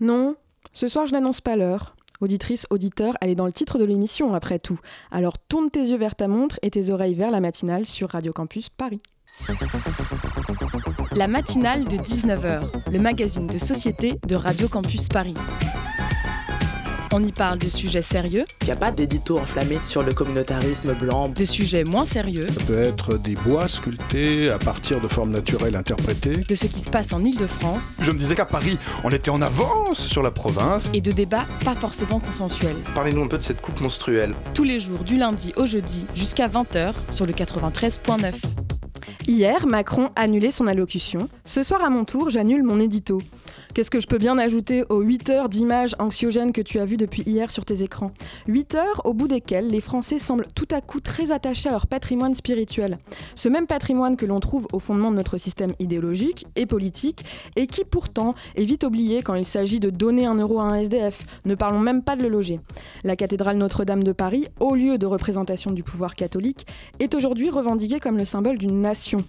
Non, ce soir je n'annonce pas l'heure. Auditrice, auditeur, elle est dans le titre de l'émission après tout. Alors tourne tes yeux vers ta montre et tes oreilles vers la matinale sur Radio Campus Paris. La matinale de 19h, le magazine de société de Radio Campus Paris. On y parle de sujets sérieux. Il n'y a pas d'édito enflammé sur le communautarisme blanc. De sujets moins sérieux. Ça peut être des bois sculptés à partir de formes naturelles interprétées. De ce qui se passe en Ile-de-France. Je me disais qu'à Paris, on était en avance sur la province. Et de débats pas forcément consensuels. Parlez-nous un peu de cette coupe monstruelle. Tous les jours, du lundi au jeudi, jusqu'à 20h, sur le 93.9. Hier, Macron annulait son allocution. Ce soir, à mon tour, j'annule mon édito. Qu'est-ce que je peux bien ajouter aux 8 heures d'images anxiogènes que tu as vues depuis hier sur tes écrans 8 heures au bout desquelles les Français semblent tout à coup très attachés à leur patrimoine spirituel. Ce même patrimoine que l'on trouve au fondement de notre système idéologique et politique et qui pourtant est vite oublié quand il s'agit de donner un euro à un SDF. Ne parlons même pas de le loger. La cathédrale Notre-Dame de Paris, haut lieu de représentation du pouvoir catholique, est aujourd'hui revendiquée comme le symbole d'une nation.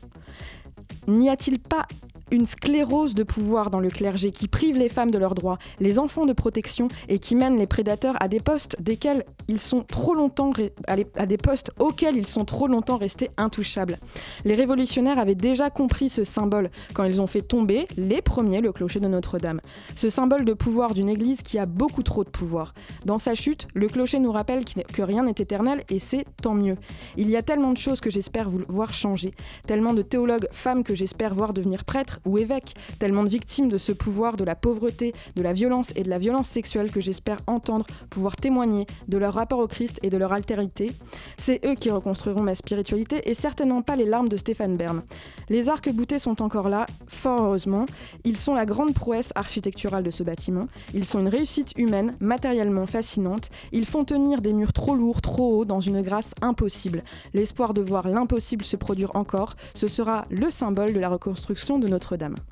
N'y a-t-il pas une sclérose de pouvoir dans le clergé qui prive les femmes de leurs droits, les enfants de protection et qui mène les prédateurs à des postes à des postes auxquels ils sont trop longtemps restés intouchables. Les révolutionnaires avaient déjà compris ce symbole quand ils ont fait tomber les premiers le clocher de Notre-Dame. Ce symbole de pouvoir d'une église qui a beaucoup trop de pouvoir. Dans sa chute, le clocher nous rappelle que rien n'est éternel et c'est tant mieux. Il y a tellement de choses que j'espère voir changer, tellement de théologues femmes que j'espère voir devenir prêtres ou évêques, tellement de victimes de ce pouvoir, de la pauvreté, de la violence et de la violence sexuelle que j'espère entendre pouvoir témoigner de leur rapport au Christ et de leur altérité. C'est eux qui reconstruiront ma spiritualité et certainement pas les larmes de Stéphane Bern. Les arcs-boutés sont encore là, fort heureusement. Ils sont la grande prouesse architecturale de ce bâtiment. Ils sont une réussite humaine, matériellement fascinante. Ils font tenir des murs trop lourds, trop hauts, dans une grâce impossible. L'espoir de voir l'impossible se produire encore, ce sera le symbole de la reconstruction de notre dame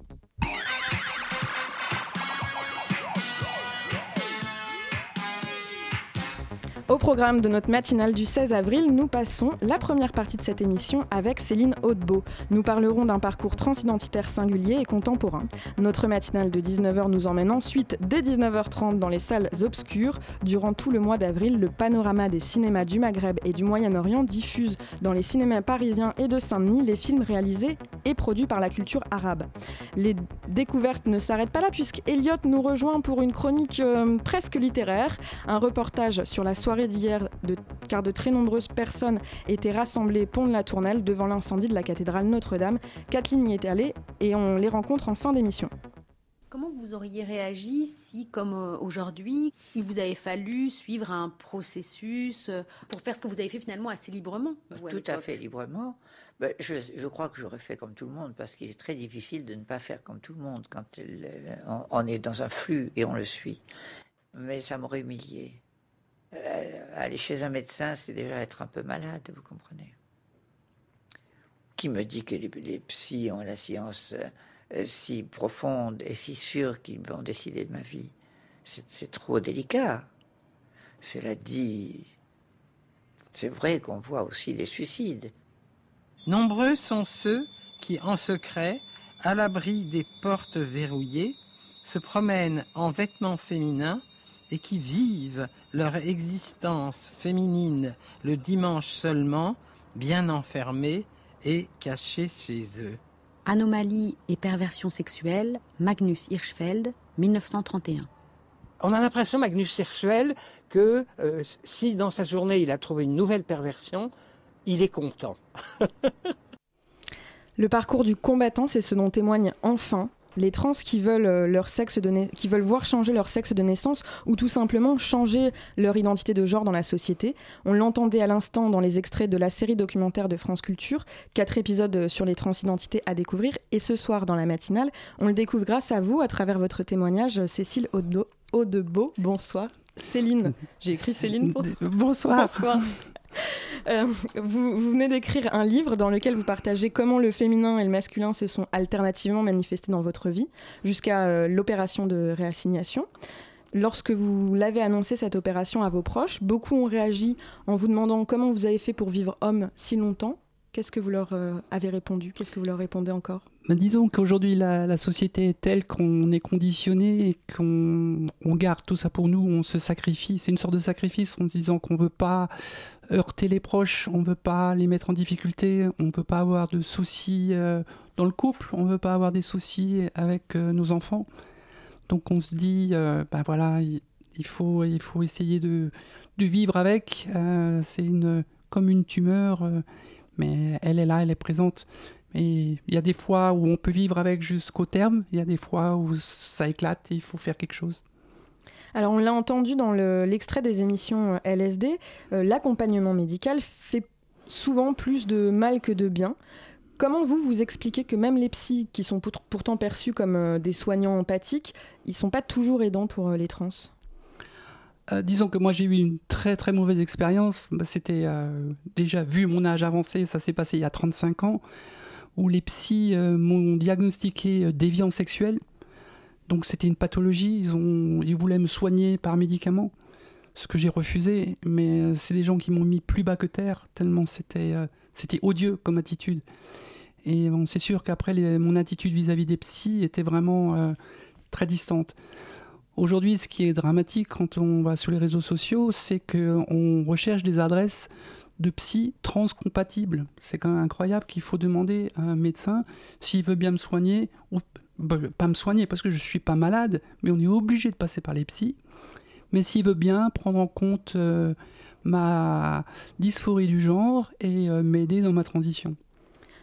programme de notre matinale du 16 avril, nous passons la première partie de cette émission avec Céline Hautebeau. Nous parlerons d'un parcours transidentitaire singulier et contemporain. Notre matinale de 19h nous emmène ensuite dès 19h30 dans les salles obscures. Durant tout le mois d'avril, le panorama des cinémas du Maghreb et du Moyen-Orient diffuse dans les cinémas parisiens et de Saint-Denis les films réalisés et produits par la culture arabe. Les découvertes ne s'arrêtent pas là puisque Elliot nous rejoint pour une chronique euh, presque littéraire, un reportage sur la soirée d'hier, car de très nombreuses personnes étaient rassemblées pont de la Tournelle devant l'incendie de la cathédrale Notre-Dame. Kathleen y est allée et on les rencontre en fin d'émission. Comment vous auriez réagi si, comme euh, aujourd'hui, il vous avait fallu suivre un processus euh, pour faire ce que vous avez fait finalement assez librement Tout à fait librement. Ben, je, crois que j'aurais fait comme tout le monde parce qu'il est très difficile de ne pas faire comme tout le monde quand on est dans un flux et on le suit. Mais ça m'aurait humilié. Euh, aller chez un médecin, c'est déjà être un peu malade, vous comprenez. Qui me dit que les, les psys ont la science euh, si profonde et si sûre qu'ils vont décider de ma vie? C'est trop délicat. Cela dit, c'est vrai qu'on voit aussi des suicides. Nombreux sont ceux qui, en secret, à l'abri des portes verrouillées, se promènent en vêtements féminins et qui vivent leur existence féminine le dimanche seulement, bien enfermés et cachés chez eux. Anomalie et perversion sexuelle, Magnus Hirschfeld, 1931. On a l'impression, Magnus Hirschfeld, que euh, si dans sa journée il a trouvé une nouvelle perversion, il est content. Le parcours du combattant, c'est ce dont témoigne enfin les trans qui veulent euh, leur sexe qui veulent voir changer leur sexe de naissance ou tout simplement changer leur identité de genre dans la société. On l'entendait à l'instant dans les extraits de la série documentaire de France Culture, quatre épisodes euh, sur les transidentités à découvrir et ce soir dans la matinale, on le découvre grâce à vous à travers votre témoignage Cécile Audebeau. Bonsoir. Céline, j'ai écrit Céline pour Bonsoir. Bonsoir. Euh, vous, venez d'écrire un livre dans lequel vous partagez comment le féminin et le masculin se sont alternativement manifestés dans votre vie, jusqu'à euh, l'opération de réassignation. Lorsque vous l'avez annoncé, cette opération, à vos proches, beaucoup ont réagi en vous demandant comment vous avez fait pour vivre homme si longtemps. Qu'est-ce que vous leur euh, avez répondu? Qu'est-ce que vous leur répondez encore? Disons qu'aujourd'hui la, société est telle qu'on est conditionné et qu'on garde tout ça pour nous, on se sacrifie. C'est une sorte de sacrifice en disant qu'on ne veut pas heurter les proches, on ne veut pas les mettre en difficulté, on ne veut pas avoir de soucis euh, dans le couple, on ne veut pas avoir des soucis avec euh, nos enfants. Donc on se dit, ben voilà, il, faut, il faut essayer de, de vivre avec. c'est une, comme une tumeur, mais elle est là, elle est présente. Mais il y a des fois où on peut vivre avec jusqu'au terme, il y a des fois où ça éclate et il faut faire quelque chose. Alors on l'a entendu dans l'extrait des émissions euh, LSD, euh, l'accompagnement médical fait souvent plus de mal que de bien. Comment vous vous expliquez que même les psys, qui sont pourtant perçus comme euh, des soignants empathiques, ils sont pas toujours aidants pour les trans? Disons que moi j'ai eu une très très mauvaise expérience. C'était déjà vu mon âge avancé, ça s'est passé il y a 35 ans où les psys euh, m'ont diagnostiqué euh, déviant sexuel. Donc c'était une pathologie, ils, ont, ils voulaient me soigner par médicaments, ce que j'ai refusé, mais euh, c'est des gens qui m'ont mis plus bas que terre, tellement c'était c'était odieux comme attitude. Et c'est sûr qu'après, mon attitude vis-à-vis des psys était vraiment très distante. Aujourd'hui, ce qui est dramatique quand on va sur les réseaux sociaux, c'est qu'on recherche des adresses de psy transcompatible. C'est quand même incroyable qu'il faut demander à un médecin s'il veut bien me soigner ou bah, pas me soigner parce que je suis pas malade, mais on est obligé de passer par les psys. Mais s'il veut bien prendre en compte euh, ma dysphorie du genre et euh, m'aider dans ma transition.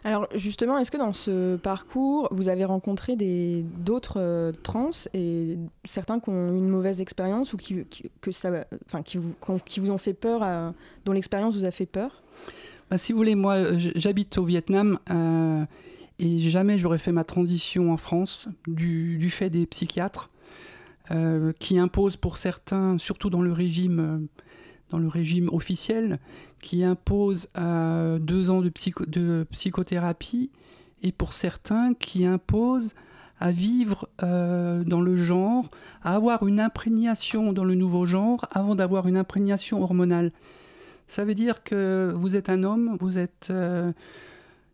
Alors justement, est-ce que dans ce parcours, vous avez rencontré d'autres euh, trans et certains qui ont eu une mauvaise expérience ou qui, que ça, enfin, qui, vous, qui vous ont fait peur, dont l'expérience vous a fait peur? Bah, Si vous voulez, moi euh, j'habite au Vietnam euh, et jamais j'aurais fait ma transition en France du, du fait des psychiatres qui imposent pour certains, surtout dans le régime dans le régime officiel qui impose euh, deux ans de, de, psychothérapie et pour certains qui impose à vivre euh, dans le genre, à avoir une imprégnation dans le nouveau genre avant d'avoir une imprégnation hormonale. Ça veut dire que vous êtes un homme, vous êtes... Euh,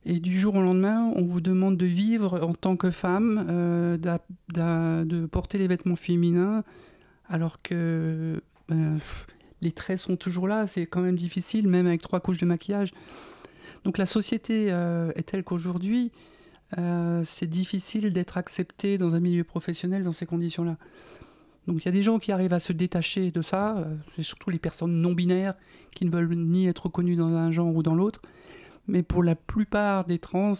et du jour au lendemain, on vous demande de vivre en tant que femme, de porter les vêtements féminins, alors que ben, les traits sont toujours là, c'est quand même difficile, même avec trois couches de maquillage. Donc la société euh, est telle qu'aujourd'hui, euh, c'est difficile d'être accepté dans un milieu professionnel dans ces conditions-là. Donc il y a des gens qui arrivent à se détacher de ça, euh, c'est surtout les personnes non binaires qui ne veulent ni être reconnues dans un genre ou dans l'autre. Mais pour la plupart des trans,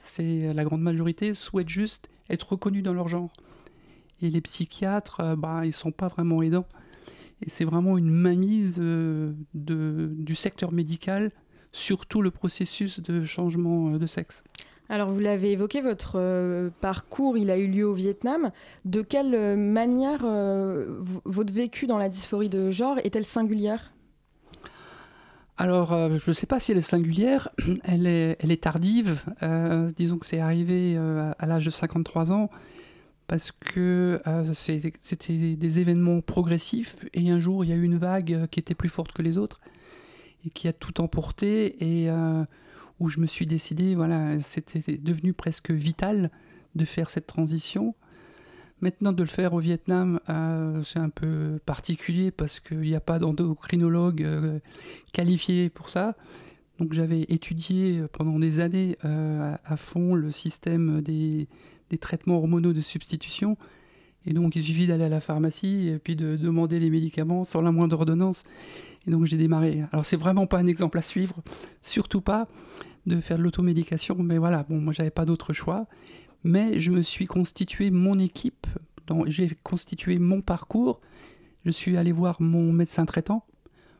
c'est la grande majorité souhaitent juste être reconnus dans leur genre. Et les psychiatres, bah, ils sont pas vraiment aidants. Et c'est vraiment une mainmise euh, de, du secteur médical sur tout le processus de changement euh, de sexe. Alors vous l'avez évoqué, votre euh, parcours, il a eu lieu au Vietnam. De quelle manière votre vécu dans la dysphorie de genre est-elle singulière? Alors, je ne sais pas si elle est singulière, elle est, elle est tardive. disons que c'est arrivé à l'âge de 53 ans parce que euh, c'était des événements progressifs et un jour il y a eu une vague euh, qui était plus forte que les autres et qui a tout emporté et euh, où je me suis décidé, voilà, c'était devenu presque vital de faire cette transition. Maintenant, de le faire au Vietnam, c'est un peu particulier parce qu'il n'y a pas d'endocrinologue qualifié pour ça. Donc j'avais étudié pendant des années à fond le système des, des traitements hormonaux de substitution. Et donc, il suffit d'aller à la pharmacie et puis de demander les médicaments sans la moindre ordonnance. Et donc, j'ai démarré. Alors, c'est vraiment pas un exemple à suivre, surtout pas de faire de l'automédication. Mais voilà, bon, moi, j'avais pas d'autre choix. Mais je me suis constitué mon équipe, j'ai constitué mon parcours. Je suis allé voir mon médecin traitant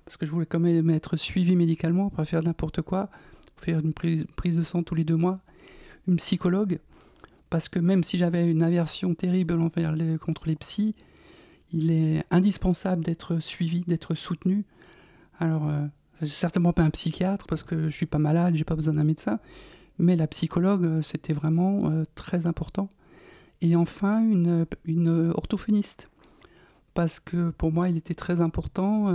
parce que je voulais quand même être suivi médicalement, pas faire n'importe quoi, faire une prise, prise de sang tous les deux mois, une psychologue parce que même si j'avais une aversion terrible envers les, contre les psys, il est indispensable d'être suivi, d'être soutenu. Alors, euh, certainement pas un psychiatre parce que je suis pas malade, j'ai pas besoin d'un médecin, mais la psychologue, euh, c'était vraiment euh, très important. Et enfin, une, orthophoniste, parce que pour moi, il était très important,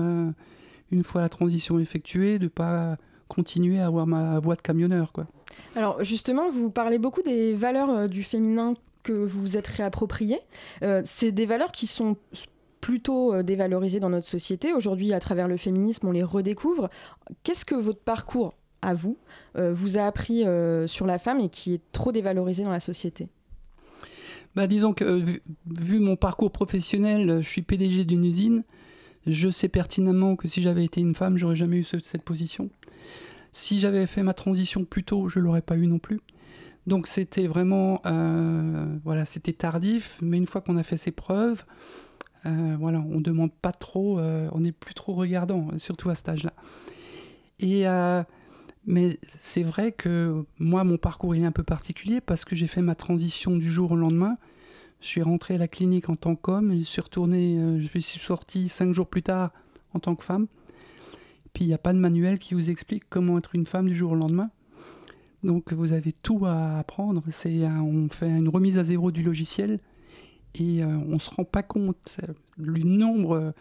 une fois la transition effectuée, de pas continuer à avoir ma voix de camionneur. Quoi. Alors justement, vous parlez beaucoup des valeurs euh, du féminin que vous vous êtes réappropriées. Euh, c'est des valeurs qui sont plutôt euh, dévalorisées dans notre société. Aujourd'hui, à travers le féminisme, on les redécouvre. Qu'est-ce que votre parcours, à vous, vous a appris sur la femme et qui est trop dévalorisé dans la société? Bah, disons que vu, mon parcours professionnel, je suis PDG d'une usine. Je sais pertinemment que si j'avais été une femme, j'aurais jamais eu cette position. Si j'avais fait ma transition plus tôt, je l'aurais pas eu non plus. Donc c'était vraiment, euh, voilà, c'était tardif, mais une fois qu'on a fait ses preuves, euh, voilà, on demande pas trop, euh, on n'est plus trop regardant, surtout à cet âge-là. Et mais c'est vrai que moi, mon parcours est un peu particulier parce que j'ai fait ma transition du jour au lendemain. Je suis rentré à la clinique en tant qu'homme, je suis retourné, euh, je suis sorti cinq jours plus tard en tant que femme. Puis il n'y a pas de manuel qui vous explique comment être une femme du jour au lendemain. Donc vous avez tout à apprendre. C'est on fait une remise à zéro du logiciel et euh, on ne se rend pas compte du nombre,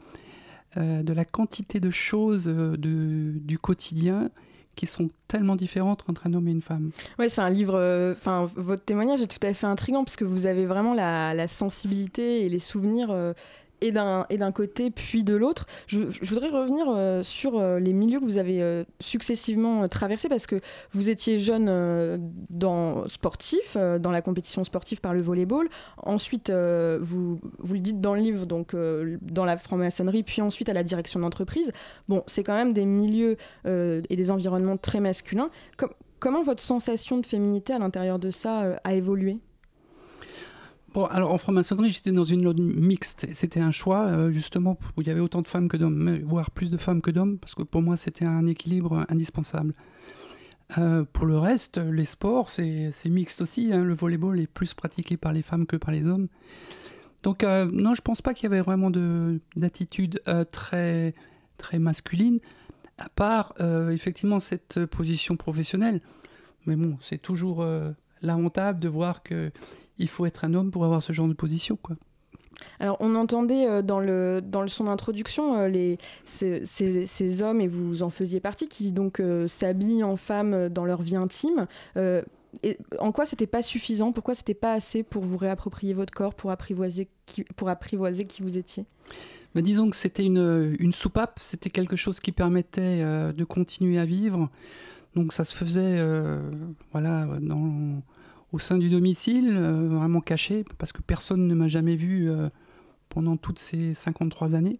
euh, de la quantité de choses du quotidien qui sont tellement différentes entre un homme et une femme. Ouais, c'est un livre. Euh, enfin, votre témoignage est tout à fait intrigant parce que vous avez vraiment la, sensibilité et les souvenirs euh, et d'un côté puis de l'autre. Je, voudrais revenir euh, sur euh, les milieux que vous avez euh, successivement traversés parce que vous étiez jeune dans sportif, dans la compétition sportive par le volleyball. Ensuite, vous, vous le dites dans le livre, donc dans la franc-maçonnerie, puis ensuite à la direction d'entreprise. Bon, c'est quand même des milieux et des environnements très masculins. comment votre sensation de féminité à l'intérieur de ça a évolué? Alors en franc-maçonnerie, j'étais dans une zone mixte. C'était un choix, euh, justement, où il y avait autant de femmes que d'hommes, voire plus de femmes que d'hommes, parce que pour moi, c'était un équilibre indispensable. Euh, pour le reste, les sports, c'est mixte aussi. Hein. Le volleyball est plus pratiqué par les femmes que par les hommes. Donc, euh, non, je pense pas qu'il y avait vraiment d'attitude très, très masculine, à part effectivement cette position professionnelle. Mais bon, c'est toujours lamentable de voir que il faut être un homme pour avoir ce genre de position, quoi. Alors, on entendait euh, dans, le, dans le son d'introduction euh, les, ces, ces, hommes, et vous en faisiez partie, qui donc euh, s'habillent en femmes dans leur vie intime. et en quoi c'était pas suffisant? Pourquoi c'était pas assez pour vous réapproprier votre corps, pour apprivoiser qui, pour apprivoiser qui vous étiez? Mais Disons que c'était une, une soupape, c'était quelque chose qui permettait de continuer à vivre. Donc ça se faisait voilà, dans au sein du domicile, euh, vraiment caché, parce que personne ne m'a jamais vu euh, pendant toutes ces 53 années,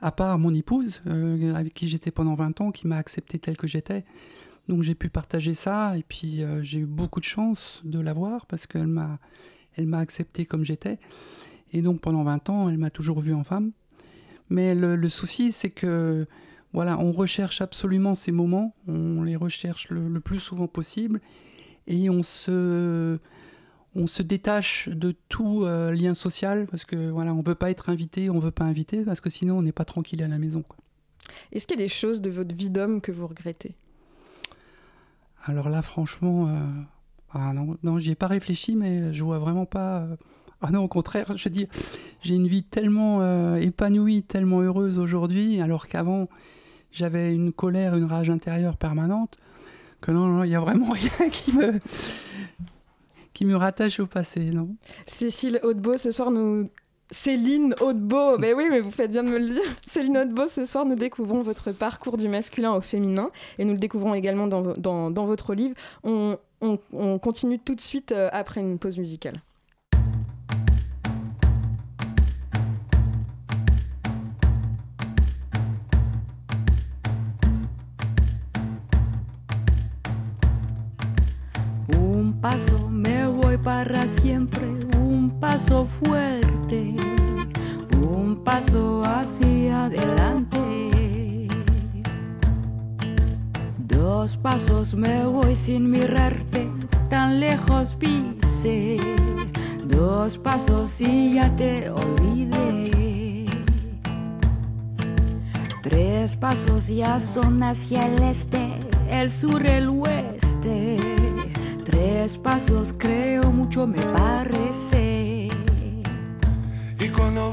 à part mon épouse, euh, avec qui j'étais pendant 20 ans, qui m'a accepté tel que j'étais. Donc j'ai pu partager ça, et puis j'ai eu beaucoup de chance de l'avoir, parce qu'elle m'a, elle m'a accepté comme j'étais. Et donc pendant 20 ans, elle m'a toujours vu en femme. Mais le, souci, c'est que voilà, on recherche absolument ces moments, on les recherche le plus souvent possible, et on se, on se détache de tout euh, lien social parce que voilà, on veut pas être invité, on veut pas inviter parce que sinon on n'est pas tranquille à la maison. Est-ce qu'il y a des choses de votre vie d'homme que vous regrettez? Alors là, franchement, euh... ah non, non j'y ai pas réfléchi, mais je vois vraiment pas. Euh, ah non, au contraire, je dis, j'ai une vie tellement épanouie, tellement heureuse aujourd'hui, alors qu'avant j'avais une colère, une rage intérieure permanente que non, non, il n'y a vraiment rien qui me, qui me rattache au passé, non. Cécile Hautebeau, ce soir, nous. Céline Hautebeau, mais oui, mais vous faites bien de me le dire. Céline Hautebeau, ce soir, nous découvrons votre parcours du masculin au féminin et nous le découvrons également dans, dans, dans votre livre. On, on, on continue tout de suite euh, après une pause musicale. Paso me voy para siempre, un paso fuerte, un paso hacia adelante. Dos pasos me voy sin mirarte, tan lejos pise. Dos pasos y ya te olvidé. Tres pasos ya son hacia el este, el sur, el oeste Tres pasos creo mucho me parece. ¿Y cuando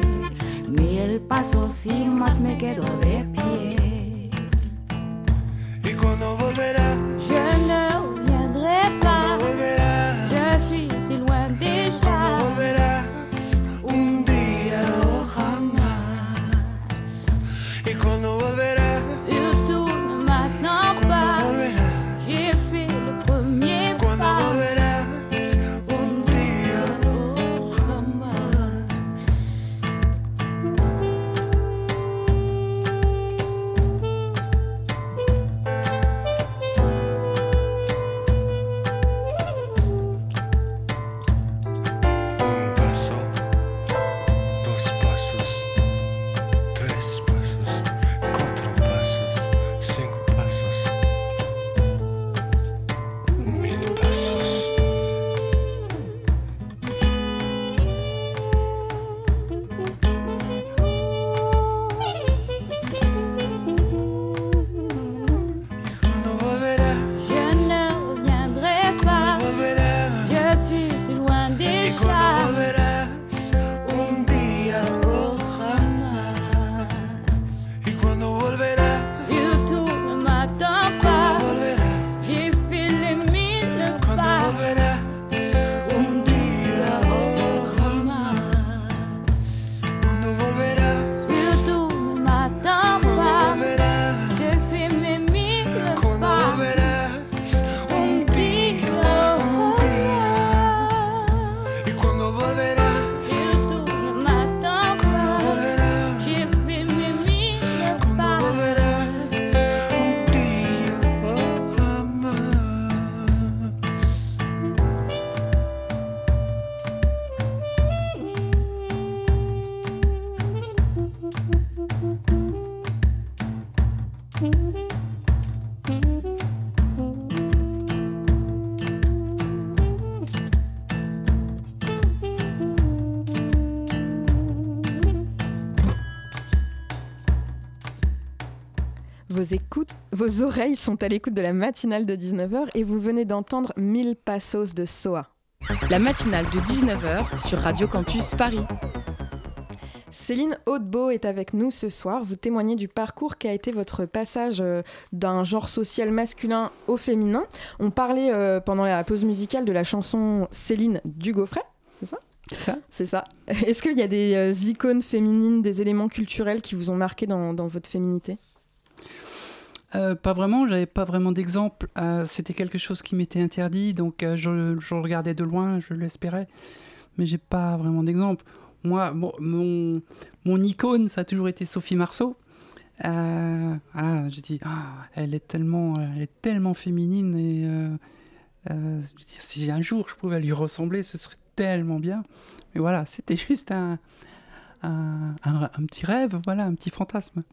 Mil pasos y más me quedo de vos oreilles sont à l'écoute de la matinale de 19h et vous venez d'entendre 1000 passos de Soa. La matinale de 19h sur Radio Campus Paris. Céline Hautebeau est avec nous ce soir. Vous témoignez du parcours qui a été votre passage euh, d'un genre social masculin au féminin. On parlait euh, pendant la pause musicale de la chanson Céline du Gaufret, c'est ça? C'est ça C'est ça. Est-ce qu'il y a des euh, icônes féminines, des éléments culturels qui vous ont marqué dans, dans votre féminité? Euh, pas vraiment, j'avais pas vraiment d'exemple. Euh, C'était quelque chose qui m'était interdit, donc euh, je, regardais de loin, je l'espérais, mais j'ai pas vraiment d'exemple. Moi, mon, mon icône, ça a toujours été Sophie Marceau. Voilà, j'ai dit, Ah, elle est tellement, elle est tellement féminine et si un jour je pouvais lui ressembler, ce serait tellement bien. Mais voilà, c'était juste un, un, un- un petit rêve, voilà, un petit fantasme.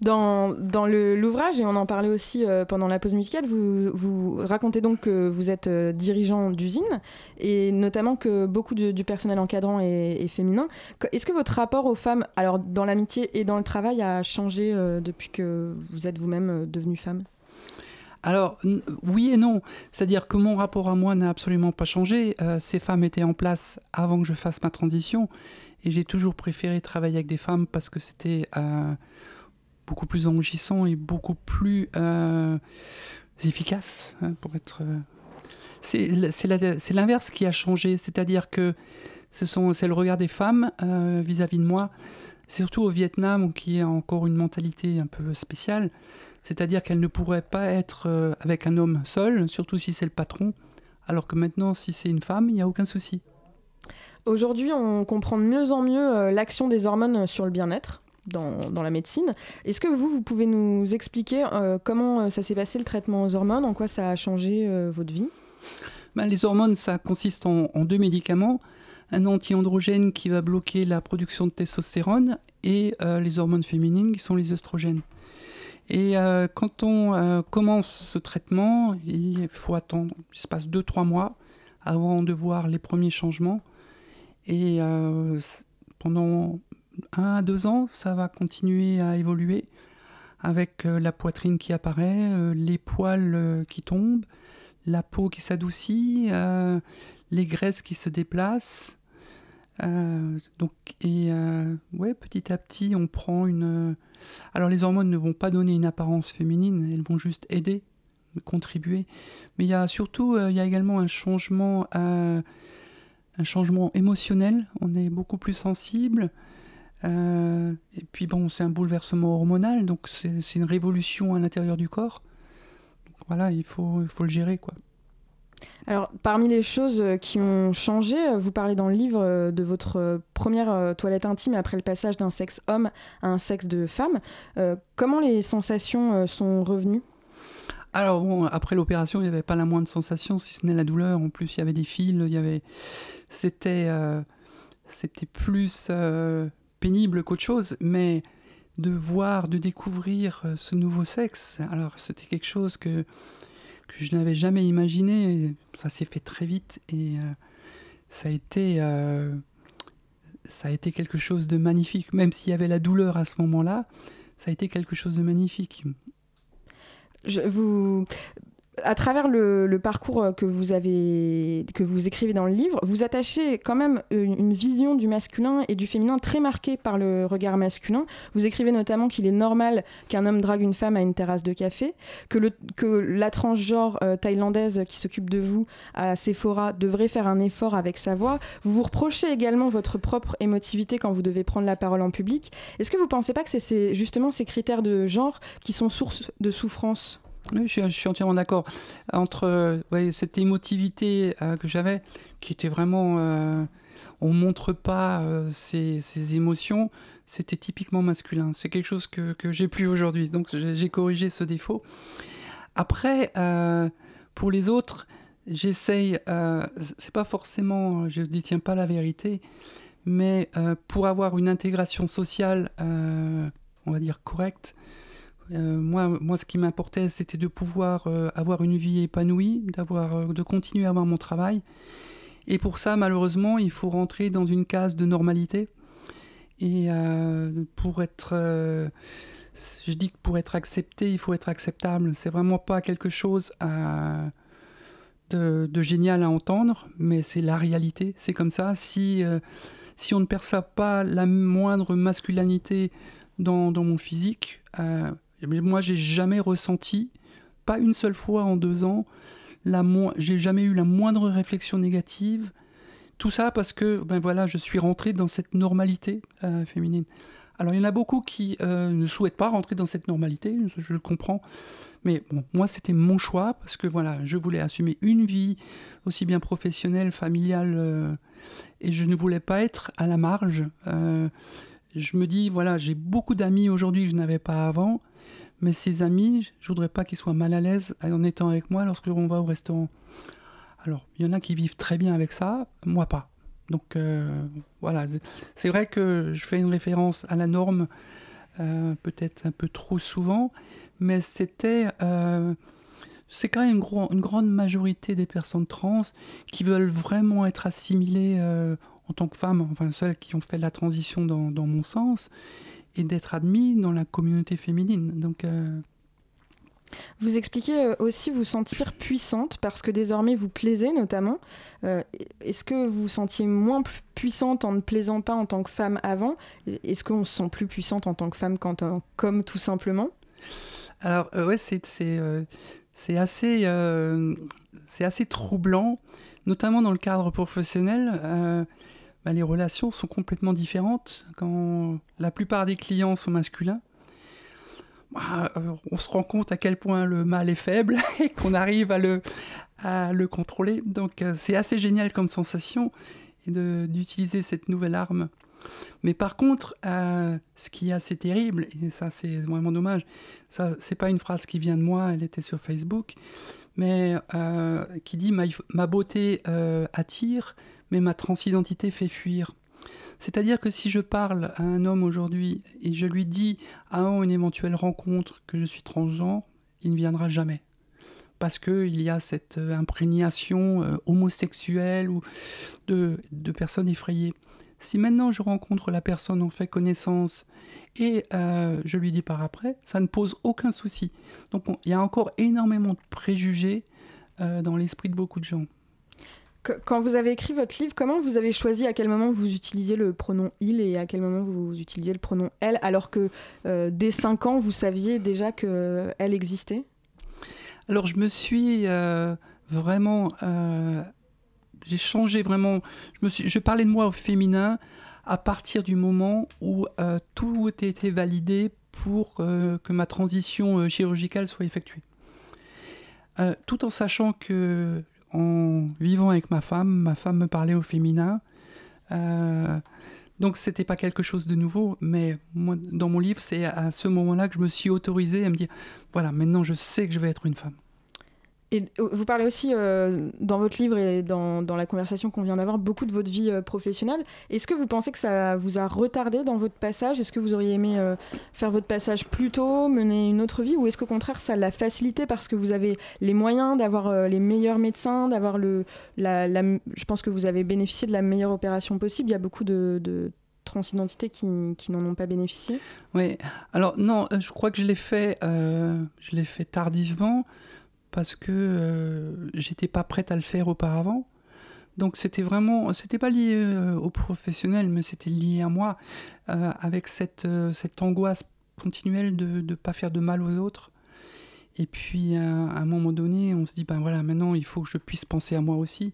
Dans, dans l'ouvrage, et on en parlait aussi euh, pendant la pause musicale, vous, vous racontez donc que vous êtes euh, dirigeant d'usine, et notamment que beaucoup de- du personnel encadrant est, est féminin. Est-ce que votre rapport aux femmes, alors dans l'amitié et dans le travail, a changé euh, depuis que vous êtes vous-même devenue femme? Alors, oui et non. C'est-à-dire que mon rapport à moi n'a absolument pas changé. Ces femmes étaient en place avant que je fasse ma transition. Et j'ai toujours préféré travailler avec des femmes parce que c'était euh, beaucoup plus enrichissant et beaucoup plus euh, efficace, hein, pour être... euh, C'est l'inverse qui a changé. C'est-à-dire que c'est le regard des femmes vis-à-vis de moi, surtout au Vietnam, qui a encore une mentalité un peu spéciale. C'est-à-dire qu'elle ne pourrait pas être avec un homme seul, surtout si c'est le patron, alors que maintenant, si c'est une femme, il n'y a aucun souci. Aujourd'hui, on comprend de mieux en mieux euh, l'action des hormones sur le bien-être. Dans, la médecine. Est-ce que vous, vous pouvez nous expliquer euh, comment euh, ça s'est passé le traitement aux hormones, en quoi ça a changé euh, votre vie? Ben, les hormones, ça consiste en, deux médicaments. Un anti-androgène qui va bloquer la production de testostérone et euh, les hormones féminines qui sont les œstrogènes. Et euh, quand on euh, commence ce traitement, il faut attendre, il se passe 2-3 mois avant de voir les premiers changements. Et euh, pendant 1 à 2 ans, ça va continuer à évoluer avec euh, la poitrine qui apparaît, euh, les poils qui tombent, la peau qui s'adoucit, les graisses qui se déplacent. Donc, et ouais, petit à petit, on prend une. Alors, les hormones ne vont pas donner une apparence féminine, elles vont juste aider, contribuer. Mais il y a surtout, il y a également un changement, un changement émotionnel. On est beaucoup plus sensible. Euh, et puis bon, c'est un bouleversement hormonal, donc c'est une révolution à l'intérieur du corps. Voilà, il faut, il faut le gérer, quoi. Alors, parmi les choses euh, qui ont changé, euh, vous parlez dans le livre de votre première toilette intime après le passage d'un sexe homme à un sexe de femme. Comment les sensations sont revenues? Alors bon, après l'opération, il n'y avait pas la moindre sensation, si ce n'est la douleur. En plus, il y avait des fils, il y avait, c'était, euh, c'était plus euh, pénible qu'autre chose, mais de voir, de découvrir euh, ce nouveau sexe, alors c'était quelque chose que je n'avais jamais imaginé. Ça s'est fait très vite et ça a été, ça a été quelque chose de magnifique. Même s'il y avait la douleur à ce moment-là, ça a été quelque chose de magnifique. Je- vous, à travers le, parcours euh, que vous avez, écrivez dans le livre, vous attachez quand même une, vision du masculin et du féminin très marquée par le regard masculin. Vous écrivez notamment qu'il est normal qu'un homme drague une femme à une terrasse de café, que, la transgenre euh, thaïlandaise qui s'occupe de vous à Sephora devrait faire un effort avec sa voix. Vous vous reprochez également votre propre émotivité quand vous devez prendre la parole en public. Est-ce que vous pensez pas que c'est ces- justement ces critères de genre qui sont source de souffrance? Je suis, entièrement d'accord. Entre euh, cette émotivité euh, que j'avais, qui était vraiment. euh, on montre pas euh, ses, émotions, c'était typiquement masculin. C'est quelque chose que, que j'ai plus aujourd'hui. Donc j'ai corrigé ce défaut. Après, pour les autres, j'essaye. euh, c'est pas forcément. Je ne détiens pas la vérité, mais pour avoir une intégration sociale, on va dire correcte, euh, moi, moi, ce qui m'importait, c'était de pouvoir euh, avoir une vie épanouie, d'avoir, euh, de continuer à avoir mon travail. Et pour ça, malheureusement, il faut rentrer dans une case de normalité. Et pour être, je dis que pour être accepté, il faut être acceptable. C'est vraiment pas quelque chose de, génial à entendre, mais c'est la réalité. C'est comme ça. Si si on ne perçoit pas la moindre masculinité dans, mon physique, moi j'ai jamais ressenti, pas une seule fois en deux ans, j'ai jamais eu la moindre réflexion négative. Tout ça parce que ben voilà, je suis rentré dans cette normalité euh, féminine. Alors il y en a beaucoup qui euh, ne souhaitent pas rentrer dans cette normalité, je, le comprends. Mais moi c'était mon choix parce que voilà, je voulais assumer une vie aussi bien professionnelle, familiale, euh, et je ne voulais pas être à la marge. Je me dis voilà, j'ai beaucoup d'amis aujourd'hui que je n'avais pas avant, mais ces amis, je voudrais pas qu'ils soient mal à l'aise en étant avec moi lorsque on va au restaurant. Alors, il y en a qui vivent très bien avec ça, moi pas. Donc euh, voilà, c'est vrai que je fais une référence à la norme, euh, peut-être un peu trop souvent, mais c'était, euh, c'est quand même une, grande majorité des personnes trans qui veulent vraiment être assimilées en tant que femmes, enfin celles qui ont fait la transition dans mon sens, et d'être admis dans la communauté féminine. Donc euh, Vous expliquez euh, aussi vous sentir puissante parce que désormais vous plaisez notamment. Euh, Est-ce que vous vous sentiez moins pu- puissante en ne plaisant pas en tant que femme avant? Est-ce qu'on se sent plus puissante en tant que femme qu'en tant qu'homme tout simplement? Alors, euh, ouais, c'est euh, assez, c'est assez troublant, notamment dans le cadre professionnel. Bah, les relations sont complètement différentes quand la plupart des clients sont masculins. Bah, euh, on se rend compte à quel point le mal est faible et qu'on arrive à le, à le contrôler. Donc, euh, c'est assez génial comme sensation d'utiliser cette nouvelle arme. Mais par contre, euh, ce qui est assez terrible, et ça c'est vraiment dommage, ça c'est pas une phrase qui vient de moi, elle était sur Facebook, mais qui dit ma, ma beauté attire, mais ma transidentité fait fuir. C'est-à-dire que si je parle à un homme aujourd'hui et je lui dis avant une éventuelle rencontre que je suis transgenre, il ne viendra jamais. Parce qu'il y a cette euh, imprégnation euh, homosexuelle ou de, personnes effrayées. Si maintenant je rencontre la personne, on fait connaissance et euh, je lui dis par après, ça ne pose aucun souci. Donc on- il y a encore énormément de préjugés dans l'esprit de beaucoup de gens. Quand vous avez écrit votre livre, comment vous avez choisi à quel moment vous utilisiez le pronom il et à quel moment vous utilisiez le pronom elle, alors que euh, dès 5 ans, vous saviez déjà que elle existait? Alors je me suis euh, vraiment, euh, j'ai changé vraiment. Je je parlais de moi au féminin à partir du moment où euh, tout était validé pour euh, que ma transition euh, chirurgicale soit effectuée. Euh, tout en sachant que en vivant avec ma femme, ma femme me parlait au féminin. Euh, donc c'était pas quelque chose de nouveau, mais dans mon livre, c'est à ce moment-là que je me suis autorisé à me dire, voilà, maintenant je sais que je vais être une femme. Et euh, vous parlez aussi euh, dans votre livre et dans, la conversation qu'on vient d'avoir beaucoup de votre vie euh, professionnelle. Est-ce que vous pensez que ça vous a retardé dans votre passage? Est-ce que vous auriez aimé faire votre passage plus tôt, mener une autre vie? Ou est-ce qu'au contraire ça l'a facilité parce que vous avez les moyens d'avoir les meilleurs médecins, d'avoir le... Je pense que vous avez bénéficié de la meilleure opération possible. Il y a beaucoup de, de transidentités qui, qui n'en ont pas bénéficié. Oui, alors non, je crois que je l'ai fait, je l'ai fait tardivement parce que euh, j'étais pas prête à le faire auparavant. Donc c'était vraiment, c'était pas lié euh, au professionnel, mais c'était lié à moi, euh, avec cette, euh, cette angoisse continuelle de ne pas faire de mal aux autres. Et puis à, à un moment donné, on se dit, ben voilà, maintenant il faut que je puisse penser à moi aussi.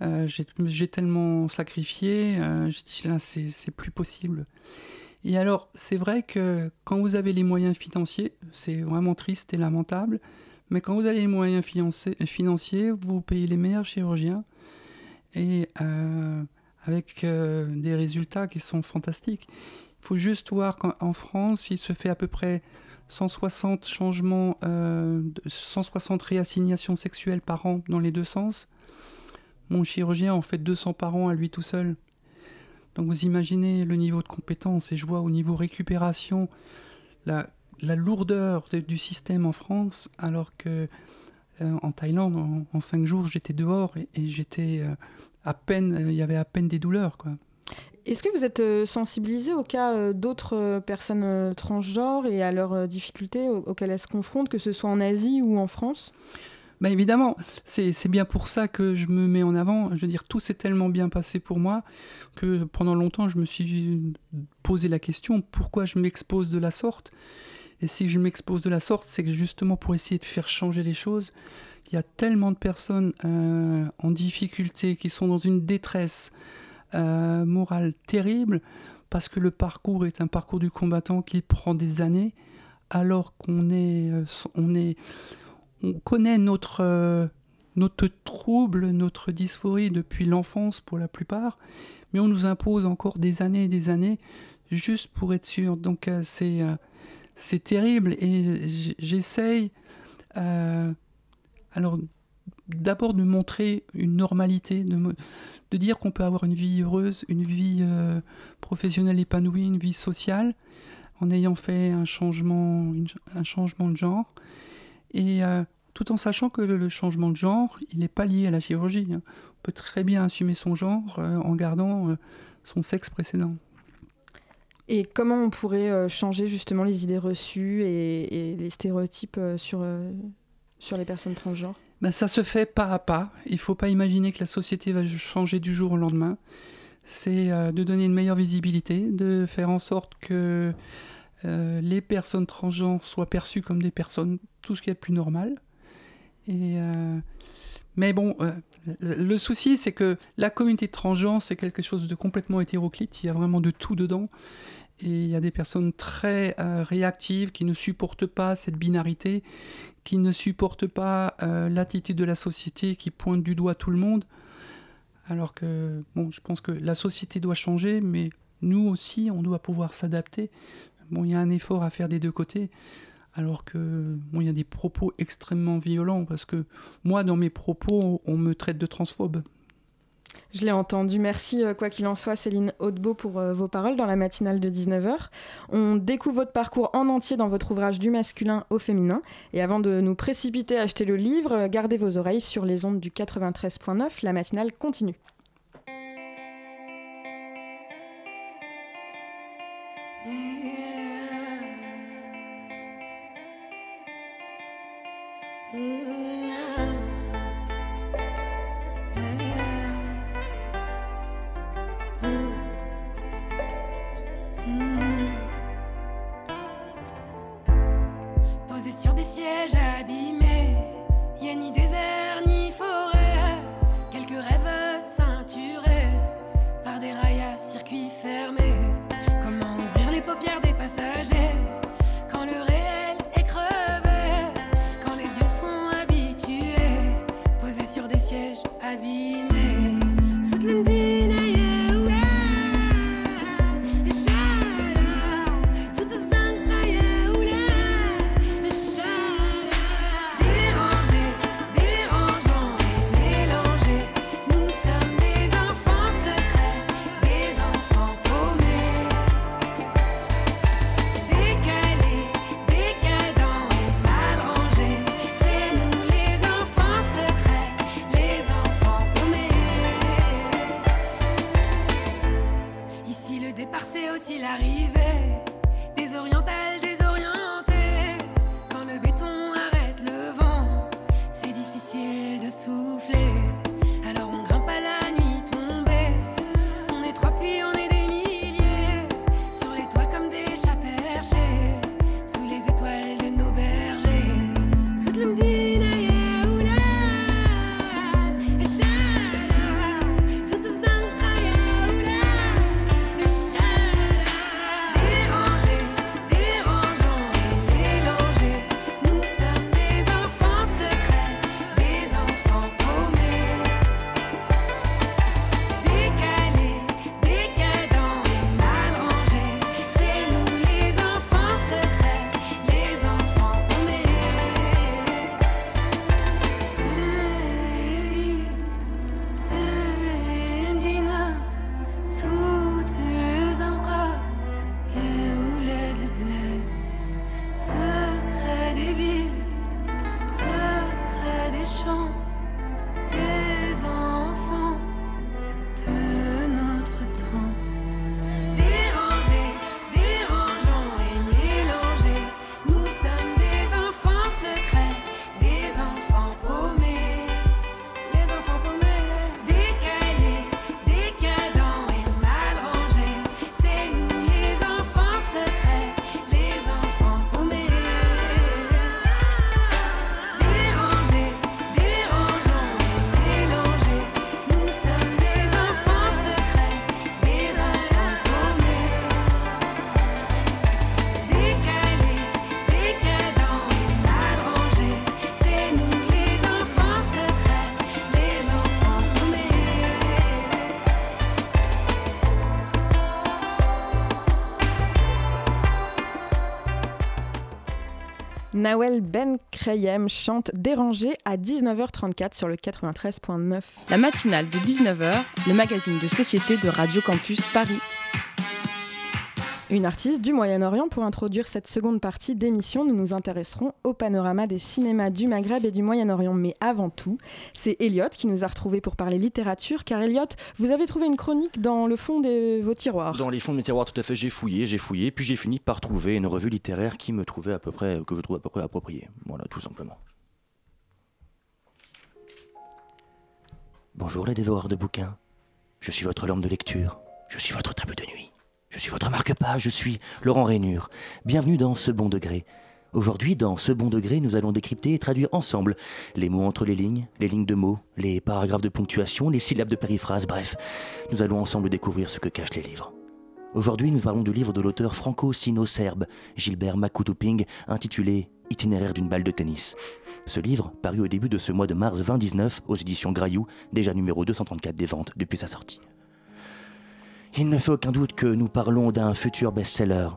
Euh, j'ai tellement sacrifié, je dis là, c'est plus possible. Et alors, c'est vrai que quand vous avez les moyens financiers, c'est vraiment triste et lamentable, mais quand vous avez les moyens financiers, vous payez les meilleurs chirurgiens et euh, avec euh, des résultats qui sont fantastiques. Il faut juste voir qu'en France, il se fait à peu près 160 changements, euh, de- 160 réassignations sexuelles par an dans les deux sens. Mon chirurgien en fait 200 par an à lui tout seul. Donc vous imaginez le niveau de compétence et je vois au niveau récupération la, la lourdeur de- du système en France alors que euh, en Thaïlande en, en cinq jours j'étais dehors et, et j'étais euh, à peine euh, il y avait à peine des douleurs quoi. Est-ce que vous êtes sensibilisé au cas d'autres personnes transgenres et à leurs difficultés au- auxquelles elles se confrontent, que ce soit en Asie ou en France? Bah évidemment, c'est c'est bien pour ça que je me mets en avant. Je veux dire, tout s'est tellement bien passé pour moi que pendant longtemps, je me suis posé la question pourquoi je m'expose de la sorte? Et si je m'expose de la sorte, c'est justement pour essayer de faire changer les choses. Il y a tellement de personnes euh, en difficulté qui sont dans une détresse euh, morale terrible parce que le parcours est un parcours du combattant qui prend des années alors qu'on est, euh, on est on connaît notre, notre trouble, notre dysphorie depuis l'enfance pour la plupart, mais on nous impose encore des années et des années juste pour être sûr. Donc c'est c'est terrible et j'essaye euh, alors d'abord de montrer une normalité, de, dire qu'on peut avoir une vie heureuse, une vie euh, professionnelle épanouie, une vie sociale, en ayant fait un changement, de genre et euh, tout en sachant que le, changement de genre, il n'est pas lié à la chirurgie. hein. On peut très bien assumer son genre en gardant son sexe précédent. Et comment on pourrait euh, changer justement les idées reçues et, les stéréotypes euh, sur, euh, sur les personnes transgenres? Ben, ça se fait pas à pas. Il ne faut pas imaginer que la société va changer du jour au lendemain. C'est de donner une meilleure visibilité, de faire en sorte que les personnes transgenres soient perçues comme des personnes, tout ce qui est plus normal. Et, mais bon, euh, le souci, c'est que la communauté de transgenres, c'est quelque chose de complètement hétéroclite. Il y a vraiment de tout dedans. Et il y a des personnes très euh, réactives qui ne supportent pas cette binarité, qui ne supportent pas euh, l'attitude de la société qui pointe du doigt tout le monde. Alors que, bon, je pense que la société doit changer, mais nous aussi, on doit pouvoir s'adapter. Bon, il y a un effort à faire des deux côtés. Alors que, bon, il y a des propos extrêmement violents, parce que moi, dans mes propos, on me traite de transphobe. Je l'ai entendu. Merci, euh, quoi qu'il en soit, Céline Hautebeau, pour euh, vos paroles dans la matinale de 19h. On découvre votre parcours en entier dans votre ouvrage Du masculin au féminin. Et avant de nous précipiter à acheter le livre, euh, gardez vos oreilles sur les ondes du 93.9. La matinale continue. Nawel Ben Krayem chante Dérangé à 19h34 sur le 93.9. La matinale de 19h, le magazine de société de Radio Campus Paris. Une artiste du Moyen-Orient pour introduire cette seconde partie d'émission. Nous nous intéresserons au panorama des cinémas du Maghreb et du Moyen-Orient. Mais avant tout, c'est Elliot qui nous a retrouvés pour parler littérature. Car Elliot, vous avez trouvé une chronique dans le fond de vos tiroirs. Dans les fonds de mes tiroirs, tout à fait, j'ai fouillé, j'ai fouillé, puis j'ai fini par trouver une revue littéraire qui me trouvait à peu près, que je trouve à peu près appropriée. Voilà, tout simplement. Bonjour les dévoreurs de bouquins. Je suis votre lampe de lecture. Je suis votre table de nuit. Je suis votre marque-page. Je suis Laurent Raynure. Bienvenue dans Ce Bon Degré. Aujourd'hui, dans Ce Bon Degré, nous allons décrypter et traduire ensemble les mots entre les lignes, les lignes de mots, les paragraphes de ponctuation, les syllabes de périphrase, bref, nous allons ensemble découvrir ce que cachent les livres. Aujourd'hui, nous parlons du livre de l'auteur franco-sino-serbe Gilbert Makutuping intitulé Itinéraire d'une balle de tennis. Ce livre, paru au début de ce mois de mars 2019 aux éditions Graillou, déjà numéro 234 des ventes depuis sa sortie. Il ne fait aucun doute que nous parlons d'un futur best-seller.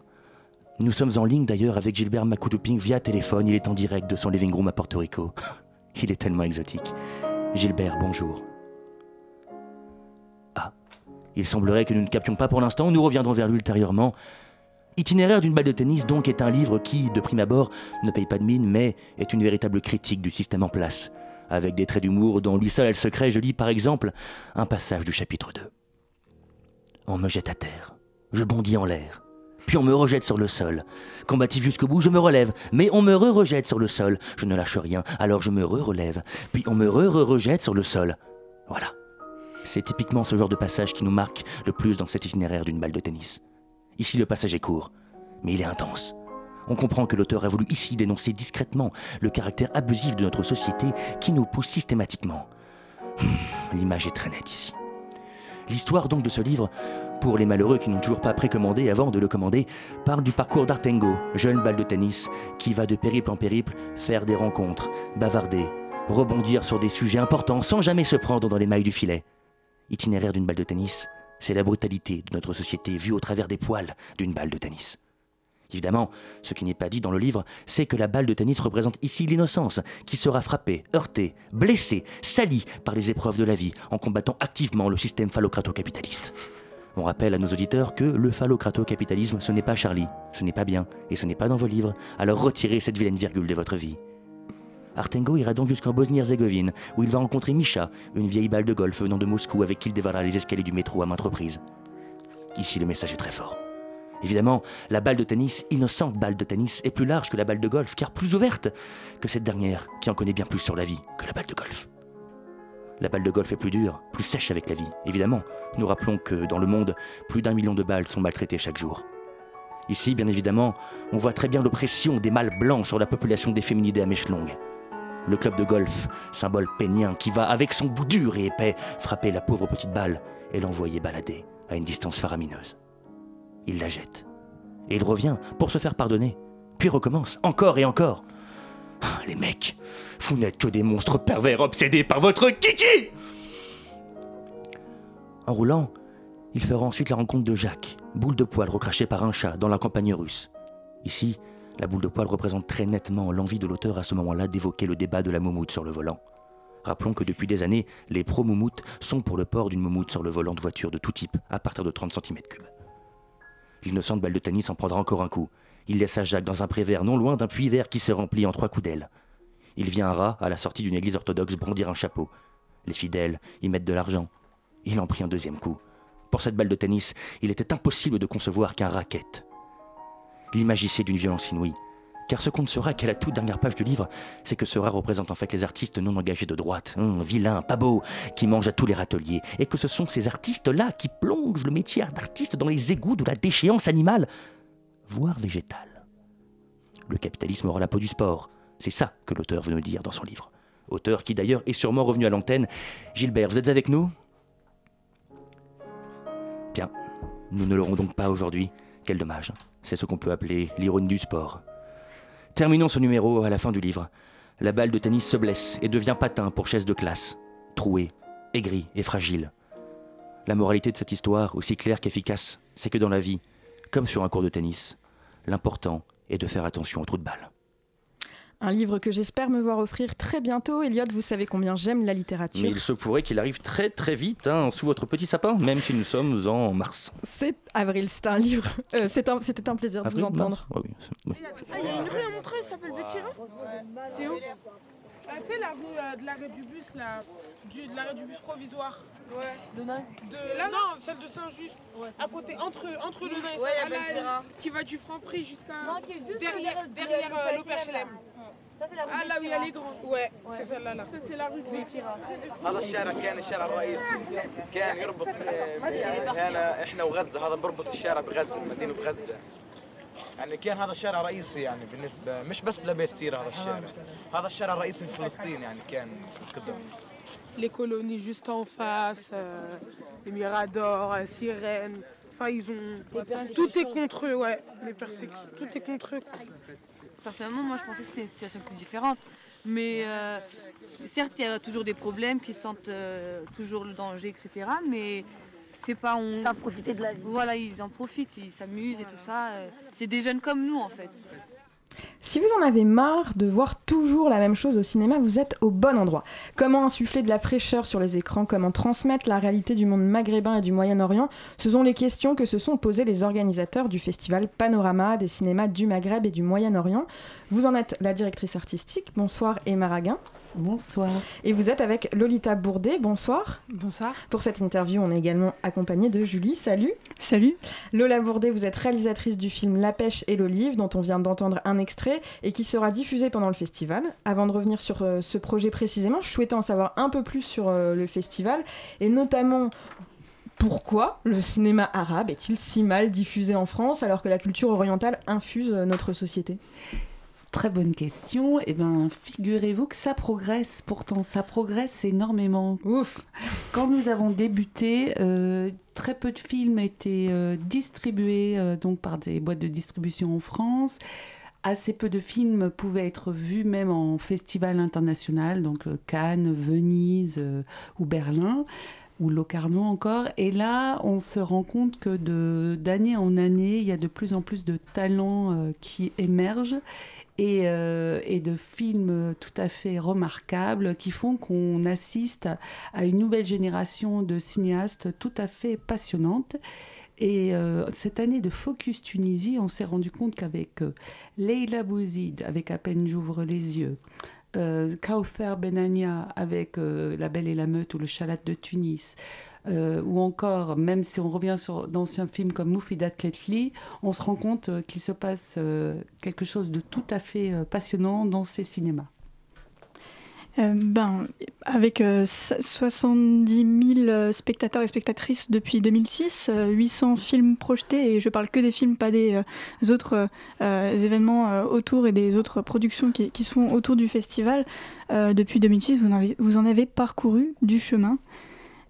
Nous sommes en ligne d'ailleurs avec Gilbert Makutuping via téléphone. Il est en direct de son living room à Porto Rico. Il est tellement exotique. Gilbert, bonjour. Il semblerait que nous ne captions pas pour l'instant, nous reviendrons vers lui ultérieurement. Itinéraire d'une balle de tennis donc est un livre qui, de prime abord, ne paye pas de mine, mais est une véritable critique du système en place. Avec des traits d'humour dont lui seul a le secret, je lis par exemple un passage du chapitre 2. On me jette à terre, je bondis en l'air, puis on me rejette sur le sol. Combatif jusqu'au bout, je me relève, mais on me re-rejette sur le sol. Je ne lâche rien, alors je me re-relève, puis on me re-rejette sur le sol. Voilà. C'est typiquement ce genre de passage qui nous marque le plus dans cet itinéraire d'une balle de tennis. Ici, le passage est court, mais il est intense. On comprend que l'auteur a voulu ici dénoncer discrètement le caractère abusif de notre société qui nous pousse systématiquement. Hmm, L'image est très nette ici. L'histoire donc de ce livre, pour les malheureux qui n'ont toujours pas précommandé avant de le commander, parle du parcours d'Artengo, jeune balle de tennis, qui va de périple en périple faire des rencontres, bavarder, rebondir sur des sujets importants sans jamais se prendre dans les mailles du filet. Itinéraire d'une balle de tennis, c'est la brutalité de notre société vue au travers des poils d'une balle de tennis. Évidemment, ce qui n'est pas dit dans le livre, c'est que la balle de tennis représente ici l'innocence, qui sera frappée, heurtée, blessée, salie par les épreuves de la vie, en combattant activement le système phallocrato-capitaliste. On rappelle à nos auditeurs que le phallocrato-capitalisme, ce n'est pas Charlie, ce n'est pas bien, et ce n'est pas dans vos livres, alors retirez cette vilaine virgule de votre vie. Artengo ira donc jusqu'en Bosnie-Herzégovine, où il va rencontrer Misha, une vieille balle de golf venant de Moscou avec qui il dévalera les escaliers du métro à maintes reprises. Ici, le message est très fort. Évidemment, la balle de tennis, innocente balle de tennis, est plus large que la balle de golf, car plus ouverte que cette dernière, qui en connaît bien plus sur la vie que la balle de golf. La balle de golf est plus dure, plus sèche avec la vie, évidemment. Nous rappelons que dans le monde, plus d'un million de balles sont maltraitées chaque jour. Ici, bien évidemment, on voit très bien l'oppression des mâles blancs sur la population des féminidés à mèche longue. Le club de golf, symbole pénien qui va, avec son bout dur et épais, frapper la pauvre petite balle et l'envoyer balader à une distance faramineuse. Il la jette. Et il revient pour se faire pardonner. Puis recommence, encore et encore. Ah, les mecs, vous n'êtes que des monstres pervers obsédés par votre kiki En roulant, il fera ensuite la rencontre de Jacques, boule de poil recrachée par un chat dans la campagne russe. Ici, la boule de poil représente très nettement l'envie de l'auteur à ce moment-là d'évoquer le débat de la moumoute sur le volant. Rappelons que depuis des années, les pro-moumoutes sont pour le port d'une moumoute sur le volant de voiture de tout type, à partir de 30 cm3. L'innocente balle de tennis en prendra encore un coup. Il laissa Jacques dans un prévert non loin d'un puits vert qui se remplit en trois coups d'aile. Il vient à rat, à la sortie d'une église orthodoxe, brandir un chapeau. Les fidèles y mettent de l'argent. Il en prit un deuxième coup. Pour cette balle de tennis, il était impossible de concevoir qu'un racket. Il d'une violence inouïe. Car ce qu'on ne saura qu'à la toute dernière page du livre, c'est que Seurat représente en fait les artistes non engagés de droite, hum, vilains, pas beaux, qui mangent à tous les râteliers, et que ce sont ces artistes-là qui plongent le métier d'artiste dans les égouts de la déchéance animale, voire végétale. Le capitalisme aura la peau du sport, c'est ça que l'auteur veut nous dire dans son livre. Auteur qui d'ailleurs est sûrement revenu à l'antenne. Gilbert, vous êtes avec nous? Bien, nous ne l'aurons donc pas aujourd'hui. Quel dommage. C'est ce qu'on peut appeler l'ironie du sport. Terminons ce numéro à la fin du livre. La balle de tennis se blesse et devient patin pour chaise de classe, trouée, aigrie et fragile. La moralité de cette histoire, aussi claire qu'efficace, c'est que dans la vie, comme sur un cours de tennis, l'important est de faire attention aux trous de balle. Un livre que j'espère me voir offrir très bientôt. Elliot, vous savez combien j'aime la littérature. Mais il se pourrait qu'il arrive très très vite, hein, sous votre petit sapin, même si nous sommes en mars. C'est avril, c'est un livre. Euh, un- C'était un, plaisir de vous entendre. Ouais, oui, oui. Ah, il y a une rue à Montreuil, ça s'appelle Béthirin C'est où? Ah, tu sais, la rue euh, de l'arrêt du bus, là, du, de l'arrêt du bus provisoire. Ouais. De Nain? De, Là, non, celle de Saint-Just. À côté, entre, entre le Nain et Ouais, Saint-Just. il y a Béthirin. Qui va du Franprix jusqu'à. Non, qui est derrière, derrière euh, l'OPHLM. Ah, là où il y a les grands. Ouais, c'est celle-là. Là. Ça, c'est la rue de Béthirin. هذا الشارع كان الشارع الرئيسي كان يربط آه، هنا إحنا وغزه هذا بربط الشارع بغزه مدينه غزه يعني كان هذا الشارع رئيسي يعني بالنسبة مش بس لبيت سيره هذا الشارع هذا الشارع الرئيسي في فلسطين يعني كان قدام Les colonies juste en face, euh, les miradors, les sirènes. Enfin, ils ont. Tout est contre eux, ouais. Les persécutions, tout est contre eux. Personnellement, moi, je pensais que c'était une situation plus différente. Mais euh, certes, il y a toujours des problèmes qui sentent euh, toujours le danger, etc. Mais sais pas, on. Ils savent profiter de la vie. Voilà, ils en profitent, ils s'amusent et tout ça. euh, C'est des jeunes comme nous, en fait. Si vous en avez marre de voir toujours la même chose au cinéma, vous êtes au bon endroit. Comment insuffler de la fraîcheur sur les écrans Comment transmettre la réalité du monde maghrébin et du Moyen-Orient Ce sont les questions que se sont posées les organisateurs du festival Panorama des cinémas du Maghreb et du Moyen-Orient. Vous en êtes la directrice artistique. Bonsoir Emma Raguin. Bonsoir. Et vous êtes avec Lolita Bourdet. Bonsoir. Bonsoir. Pour cette interview, on est également accompagné de Julie. Salut. Salut. Lola Bourdet, vous êtes réalisatrice du film La pêche et l'olive, dont on vient d'entendre un extrait et qui sera diffusé pendant le festival. Avant de revenir sur euh, ce projet précisément, je souhaitais en savoir un peu plus sur euh, le festival et notamment pourquoi le cinéma arabe est-il si mal diffusé en France alors que la culture orientale infuse euh, notre société? Très bonne question. Eh bien, figurez-vous que ça progresse. Pourtant, ça progresse énormément. Ouf. Quand nous avons débuté, euh, très peu de films étaient euh, distribués euh, donc par des boîtes de distribution en France. Assez peu de films pouvaient être vus même en festival international, donc Cannes, Venise ou Berlin ou Locarno encore. Et là, on se rend compte que de- d'année en année, il y a de plus en plus de talents qui émergent et, euh, et de films tout à fait remarquables qui font qu'on assiste à une nouvelle génération de cinéastes tout à fait passionnantes. Et euh, cette année de Focus Tunisie, on s'est rendu compte qu'avec euh, Leila Bouzid, avec À peine j'ouvre les yeux, Kaufer Benania avec La Belle et la Meute ou Le Chalat de Tunis, euh, ou encore, même si on revient sur d'anciens films comme Moufidat Ketli, on se rend compte euh, qu'il se passe euh, quelque chose de tout à fait passionnant dans ces cinémas. Ben, avec euh, so- 70 000 euh, spectateurs et spectatrices depuis 2006, euh, 800 films projetés, et je parle que des films, pas des autres événements autour et des autres productions qui, qui sont autour du festival. Depuis 2006, vous en, avez, vous en avez parcouru du chemin.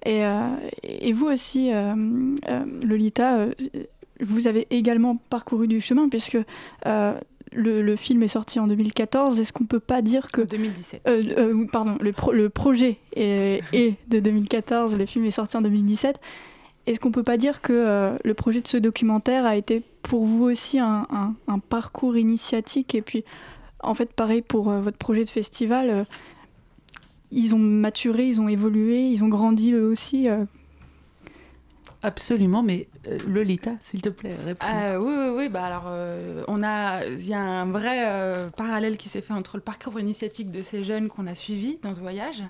Et, euh, et vous aussi, euh, euh, Lolita, vous avez également parcouru du chemin, puisque le, le film est sorti en 2014. Est-ce qu'on peut pas dire que... 2017. Euh, euh, pardon, le, pro- le projet est, est de 2014, le film est sorti en 2017. Est-ce qu'on peut pas dire que euh, le projet de ce documentaire a été pour vous aussi un, un- un parcours initiatique Et puis, en fait, pareil pour votre projet de festival, ils ont maturé, ils ont évolué, ils ont grandi eux aussi. euh. Absolument, mais euh, Lolita, s'il te plaît, réponds. Euh, oui, oui, oui. Bah alors, euh, on a, il y a un vrai euh, parallèle qui s'est fait entre le parcours initiatique de ces jeunes qu'on a suivis dans ce voyage.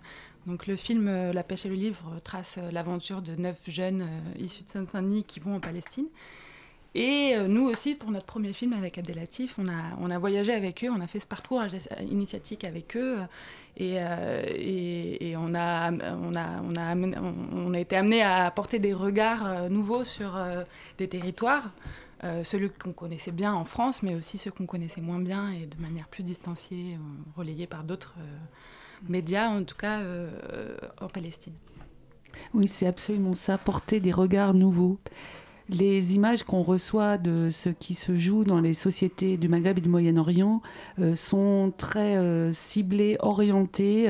Donc, le film euh, La pêche et le livre trace l'aventure de neuf jeunes euh, issus de Saint-Denis qui vont en Palestine. Et euh, nous aussi, pour notre premier film avec Abdelatif, on a, on a voyagé avec eux, on a fait ce parcours initiatique avec eux. Euh, Et, on, a, on, a, on, a été amené à apporter des regards euh, nouveaux sur euh, des territoires, euh, ceux qu'on connaissait bien en France, mais aussi ceux qu'on connaissait moins bien et de manière plus distanciée, euh, par d'autres médias, en tout cas en Palestine. Oui, c'est absolument ça, porter des regards nouveaux. Les images qu'on reçoit de ce qui se joue dans les sociétés du Maghreb et du Moyen-Orient euh, sont très euh, ciblées, orientées.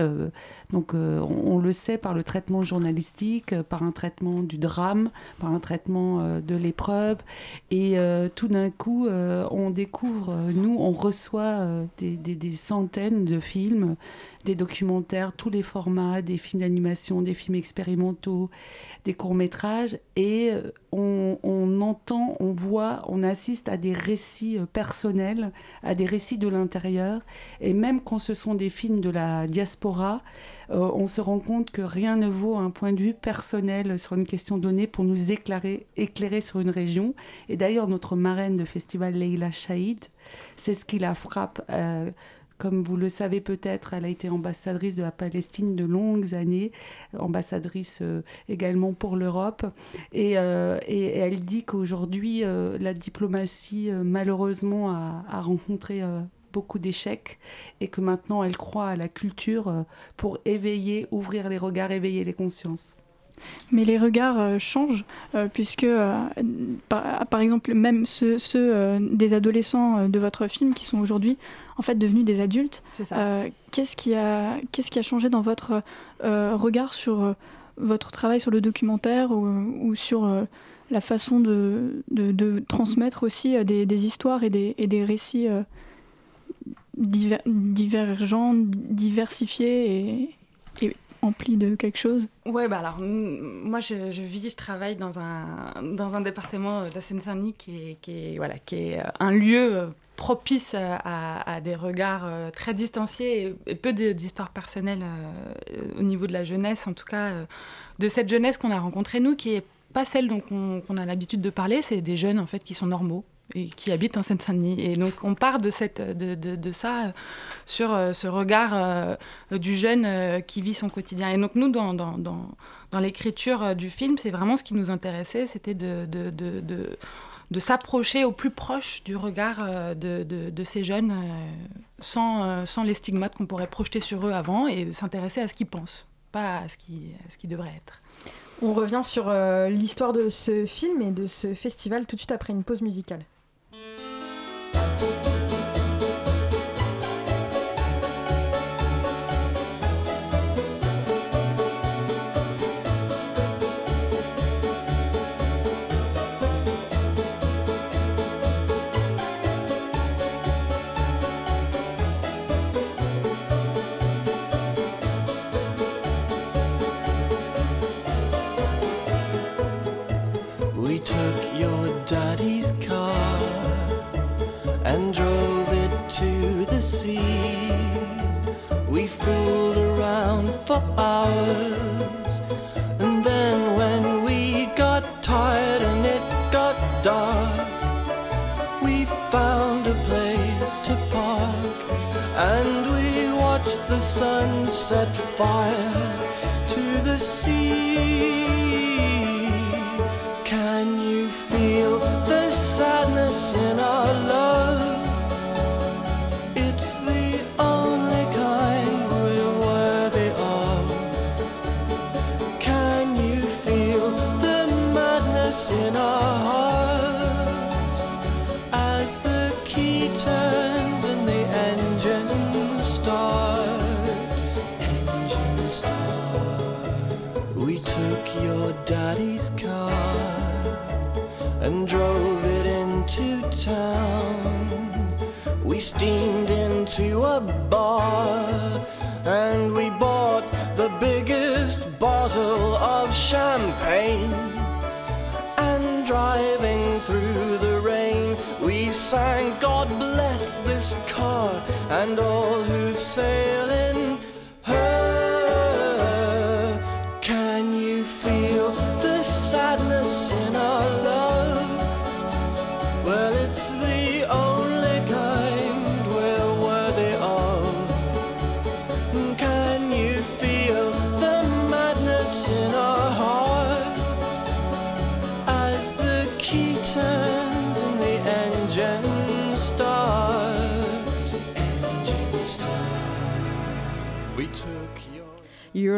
Donc, euh, on, le sait par le traitement journalistique, euh, par un traitement du drame, par un traitement euh, de l'épreuve. Et tout d'un coup, on découvre, nous, on reçoit des, centaines de films, des documentaires, tous les formats, des films d'animation, des films expérimentaux, des courts-métrages, et on, entend, on voit, on assiste à des récits personnels, à des récits de l'intérieur, et même quand ce sont des films de la diaspora, on se rend compte que rien ne vaut un point de vue personnel sur une question donnée pour nous éclairer, sur une région. Et d'ailleurs, notre marraine de festival, Leila Chaïd, c'est ce qui la frappe. euh, comme vous le savez peut-être, elle a été ambassadrice de la Palestine de longues années, ambassadrice euh, également pour l'Europe. Et, euh, elle dit qu'aujourd'hui, euh, la diplomatie, euh, malheureusement, a, rencontré euh, beaucoup d'échecs et que maintenant, elle croit à la culture euh, pour éveiller, ouvrir les regards, éveiller les consciences. Mais les regards euh, changent, euh, puisque, euh, par, par exemple, même ceux, ceux, euh, des adolescents euh, de votre film qui sont aujourd'hui en fait devenus des adultes, C'est ça. euh, qu'est-ce qui, a- qu'est-ce qui a changé dans votre euh, regard sur euh, votre travail sur le documentaire ou, ou sur euh, la façon de, de- de transmettre aussi euh, des, des histoires et des, et des récits euh, diver- divergent, diversifié et, empli de quelque chose. Ouais, bah alors, moi, je, vis, je travaille dans un, dans un département de la Seine-Saint-Denis qui est, qui, est, voilà, qui est euh, un lieu euh, propice à, à- des regards euh, très distanciés et, peu personnelles euh, au niveau de la jeunesse, en tout cas, euh, de cette jeunesse qu'on a rencontrée, nous, qui est pas celle dont on, qu'on a l'habitude de parler, c'est des jeunes, en fait, qui sont normaux et qui habitent en Seine-Saint-Denis. Et donc, on part de, cette, de, de, ça euh, sur euh, ce regard euh, du jeune qui vit son quotidien. Et donc, nous, dans, dans, dans, l'écriture du film, c'est vraiment ce qui nous intéressait, c'était de, de, s'approcher au plus proche du regard de, de, de ces jeunes sans, sans les stigmates qu'on pourrait projeter sur eux avant et s'intéresser à ce qu'ils pensent, pas à ce qui, à ce qui devrait être. On revient sur l'histoire de ce film et de ce festival tout de suite après une pause musicale. Thank you.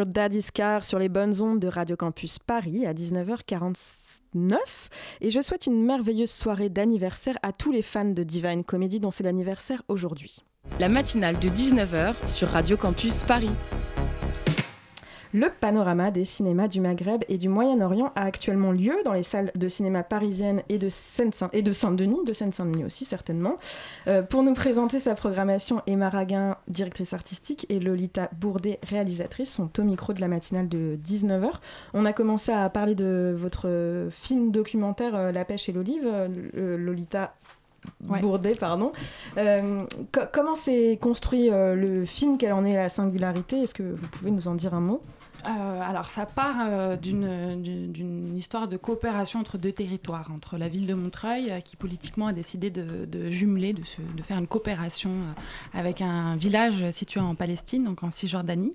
Your Daddy's Car sur les bonnes ondes de Radio Campus Paris à 19h49. Et je souhaite une merveilleuse soirée d'anniversaire à tous les fans de Divine Comedy dont c'est l'anniversaire aujourd'hui. La matinale de 19h sur Radio Campus Paris. Le panorama des cinémas du Maghreb et du Moyen-Orient a actuellement lieu dans les salles de cinéma parisiennes et de, Saint-Denis, de Seine-Saint-Denis aussi certainement. Euh, pour nous présenter sa programmation, Emma Raguin, directrice artistique, et Lolita Bourdet, réalisatrice, sont au micro de la matinale de 19h. On a commencé à parler de votre film documentaire euh, La pêche et l'olive, euh, Lolita Ouais. Bourdet, pardon. Euh, co- comment s'est construit euh, le film? Quelle en est la singularité? Est-ce que vous pouvez nous en dire un mot? Euh, alors ça part euh, d'une histoire de coopération entre deux territoires, entre la ville de Montreuil euh, qui politiquement a décidé de, jumeler, de, faire une coopération avec un village situé en Palestine, donc en Cisjordanie.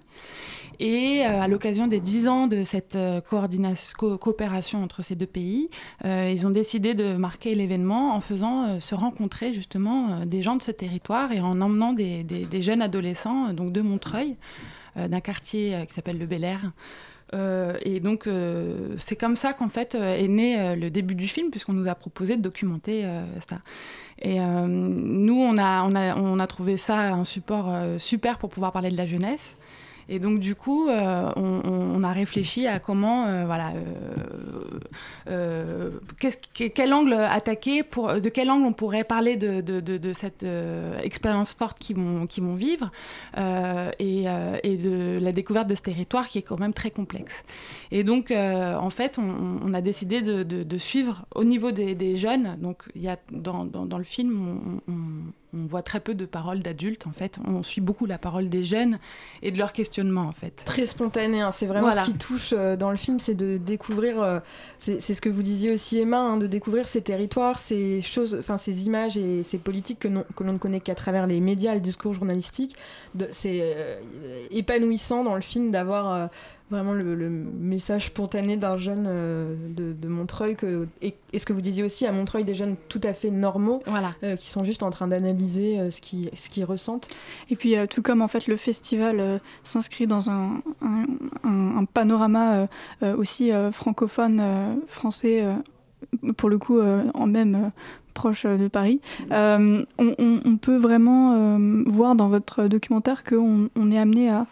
Et à l'occasion des 10 ans de cette coopération entre ces deux pays, ils ont décidé de marquer l'événement en faisant se rencontrer justement des gens de ce territoire et en emmenant des, des- jeunes adolescents, donc de Montreuil, d'un quartier euh, qui s'appelle le Bel Air. Euh, et donc, euh, c'est comme ça qu'en fait euh, est né euh, le début du film, puisqu'on nous a proposé de documenter euh, ça. Et euh, nous, on a, on, a, on a trouvé ça un support euh, super pour pouvoir parler de la jeunesse. Et donc du coup, euh, on, a réfléchi à comment, euh, voilà, euh, quel angle attaquer, pour, de quel angle on pourrait parler de, cette expérience forte qu'ils vont, vivre et, de la découverte de ce territoire qui est quand même très complexe. Et donc, en fait, on, a décidé de, suivre au niveau des, jeunes. Donc, il y a dans, dans, dans le film, on, on- voit très peu de paroles d'adultes. En fait, on suit beaucoup la parole des jeunes et de leurs questionnements. En fait, très spontané. hein. C'est vraiment Voilà. ce qui touche euh, dans le film, c'est de découvrir. euh, c'est ce que vous disiez aussi, Emma, hein, de découvrir ces territoires, ces choses, enfin ces images et ces politiques que, non- que l'on ne connaît qu'à travers les médias, le discours journalistique. C'est euh, épanouissant dans le film d'avoir. Vraiment le, le message spontané d'un jeune euh, de, de Montreuil que, et, et ce que vous disiez aussi à Montreuil des jeunes tout à fait normaux euh, qui sont juste en train d'analyser euh, ce qu'ils ce ressentent. Et puis, tout comme en fait le festival s'inscrit dans un, un- un- un panorama aussi francophone, français, pour le coup, en même proche de Paris, on, on- on peut vraiment voir dans votre documentaire qu'on on est amené à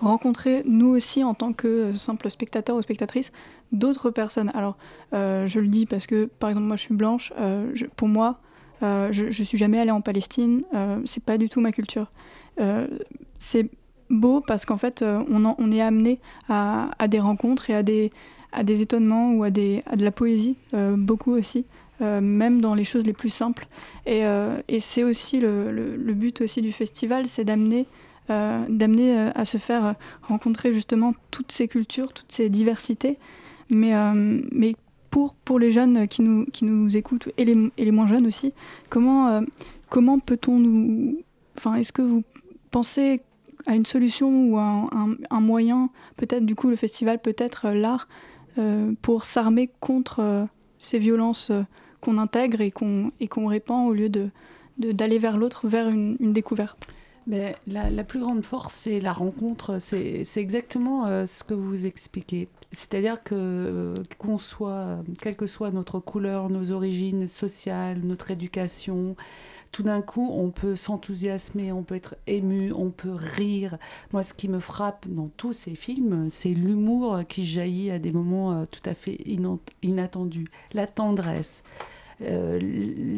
rencontrer, nous aussi, en tant que euh, simple spectateur ou spectatrice, d'autres personnes. Alors, euh, je le dis parce que, par exemple, moi, je suis blanche. euh, pour moi, je, je suis jamais allée en Palestine. c'est pas du tout ma culture. C'est beau parce qu'en fait, on, est amené à, des rencontres et à des, étonnements ou à, de la poésie, beaucoup aussi, même dans les choses les plus simples. Et, c'est aussi le, le- but aussi du festival, c'est d'amener d'amener euh, à se faire euh, rencontrer justement toutes ces cultures, toutes ces diversités. Mais, euh, mais pour, pour les jeunes qui nous, qui nous écoutent, et les, les moins jeunes aussi, comment, euh, comment peut-on nous... Enfin, est-ce que vous pensez à une solution ou à un, un- moyen, peut-être du coup le festival, peut-être euh, l'art, euh, pour s'armer contre euh, ces violences euh, qu'on intègre et qu'on répand au lieu de de- d'aller vers l'autre, vers une découverte? Mais la, la plus grande force, c'est la rencontre. C'est exactement euh, ce que vous expliquez. C'est-à-dire que euh, qu'on soit, quelle que soit notre couleur, nos origines sociales, notre éducation, tout d'un coup, on peut s'enthousiasmer, on peut être ému, on peut rire. Moi, ce qui me frappe dans tous ces films, c'est l'humour qui jaillit à des moments euh, tout à fait inattendus, la tendresse. Euh,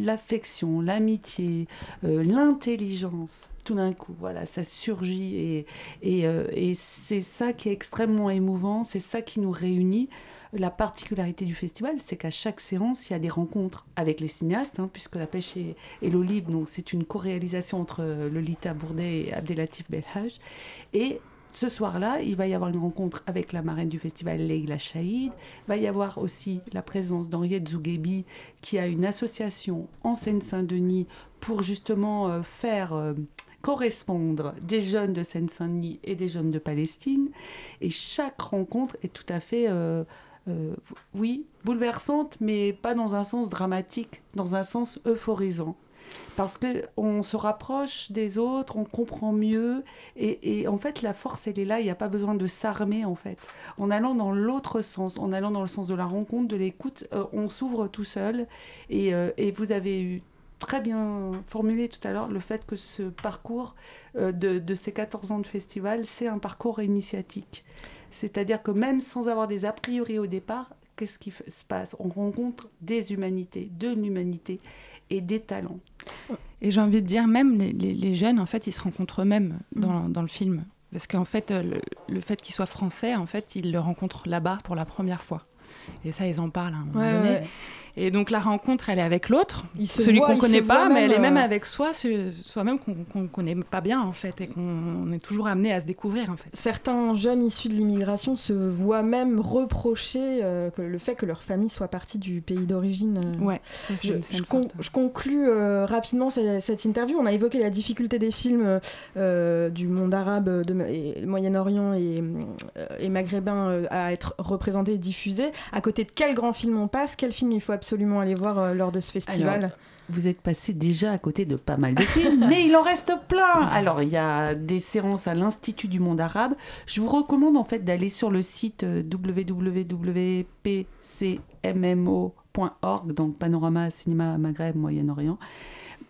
l'affection, l'amitié, euh, l'intelligence, tout d'un coup, voilà, ça surgit et, euh, et c'est ça qui est extrêmement émouvant, c'est ça qui nous réunit. La particularité du festival, c'est qu'à chaque séance, il y a des rencontres avec les cinéastes, hein, puisque La pêche et, et l'olive, donc c'est une co-réalisation entre Lolita Bourdet et Abdelatif Belhaj. Et ce soir-là, il va y avoir une rencontre avec la marraine du festival, Leila Chaïd. Il va y avoir aussi la présence d'Henriette Zougebi, qui a une association en Seine-Saint-Denis pour justement euh, faire euh, correspondre des jeunes de Seine-Saint-Denis et des jeunes de Palestine. Et chaque rencontre est tout à fait, euh, oui, bouleversante, mais pas dans un sens dramatique, dans un sens euphorisant parce que on se rapproche des autres, on comprend mieux, et, en fait la force elle est là. Il n'y a pas besoin de s'armer en fait. En allant dans l'autre sens, en allant dans le sens de la rencontre, de l'écoute, euh, on s'ouvre tout seul. Et, euh, et vous avez eu très bien formulé tout à l'heure le fait que ce parcours euh, de, ces 14 ans de festival, c'est un parcours initiatique. C'est-à-dire que même sans avoir des a priori au départ, qu'est-ce qui se passe? On rencontre des humanités, de l'humanité et des talents. Et j'ai envie de dire, même les, les- les jeunes, en fait, ils se rencontrent eux-mêmes dans, dans le film. Parce qu'en fait, euh, le, le fait qu'ils soient français, en fait, ils le rencontrent là-bas pour la première fois. Et ça, ils en parlent à un moment Ouais, donné. ouais. Et donc la rencontre, elle est avec l'autre, celui qu'on ils connaît pas, mais elle est même, euh, avec soi, soi-même qu'on qu'on connaît pas bien en fait, et qu'on est toujours amené à se découvrir en fait. Certains jeunes issus de l'immigration se voient même reprocher euh, que le fait que leur famille soit partie du pays d'origine. euh. Ouais, Je, je con- je conclus euh, rapidement cette, cette interview. On a évoqué la difficulté des films du monde arabe, de, Moyen-Orient et, et maghrébin à être représentés et diffusés. À côté de quel grand film on passe Quel film il faut absolument aller voir euh, lors de ce festival Alors, vous êtes passé déjà à côté de pas mal de films, mais il en reste plein. Alors, il y a des séances à l'Institut du monde arabe. Je vous recommande en fait d'aller sur le site euh, www.pcmmo.org, donc Panorama Cinéma Maghreb Moyen-Orient.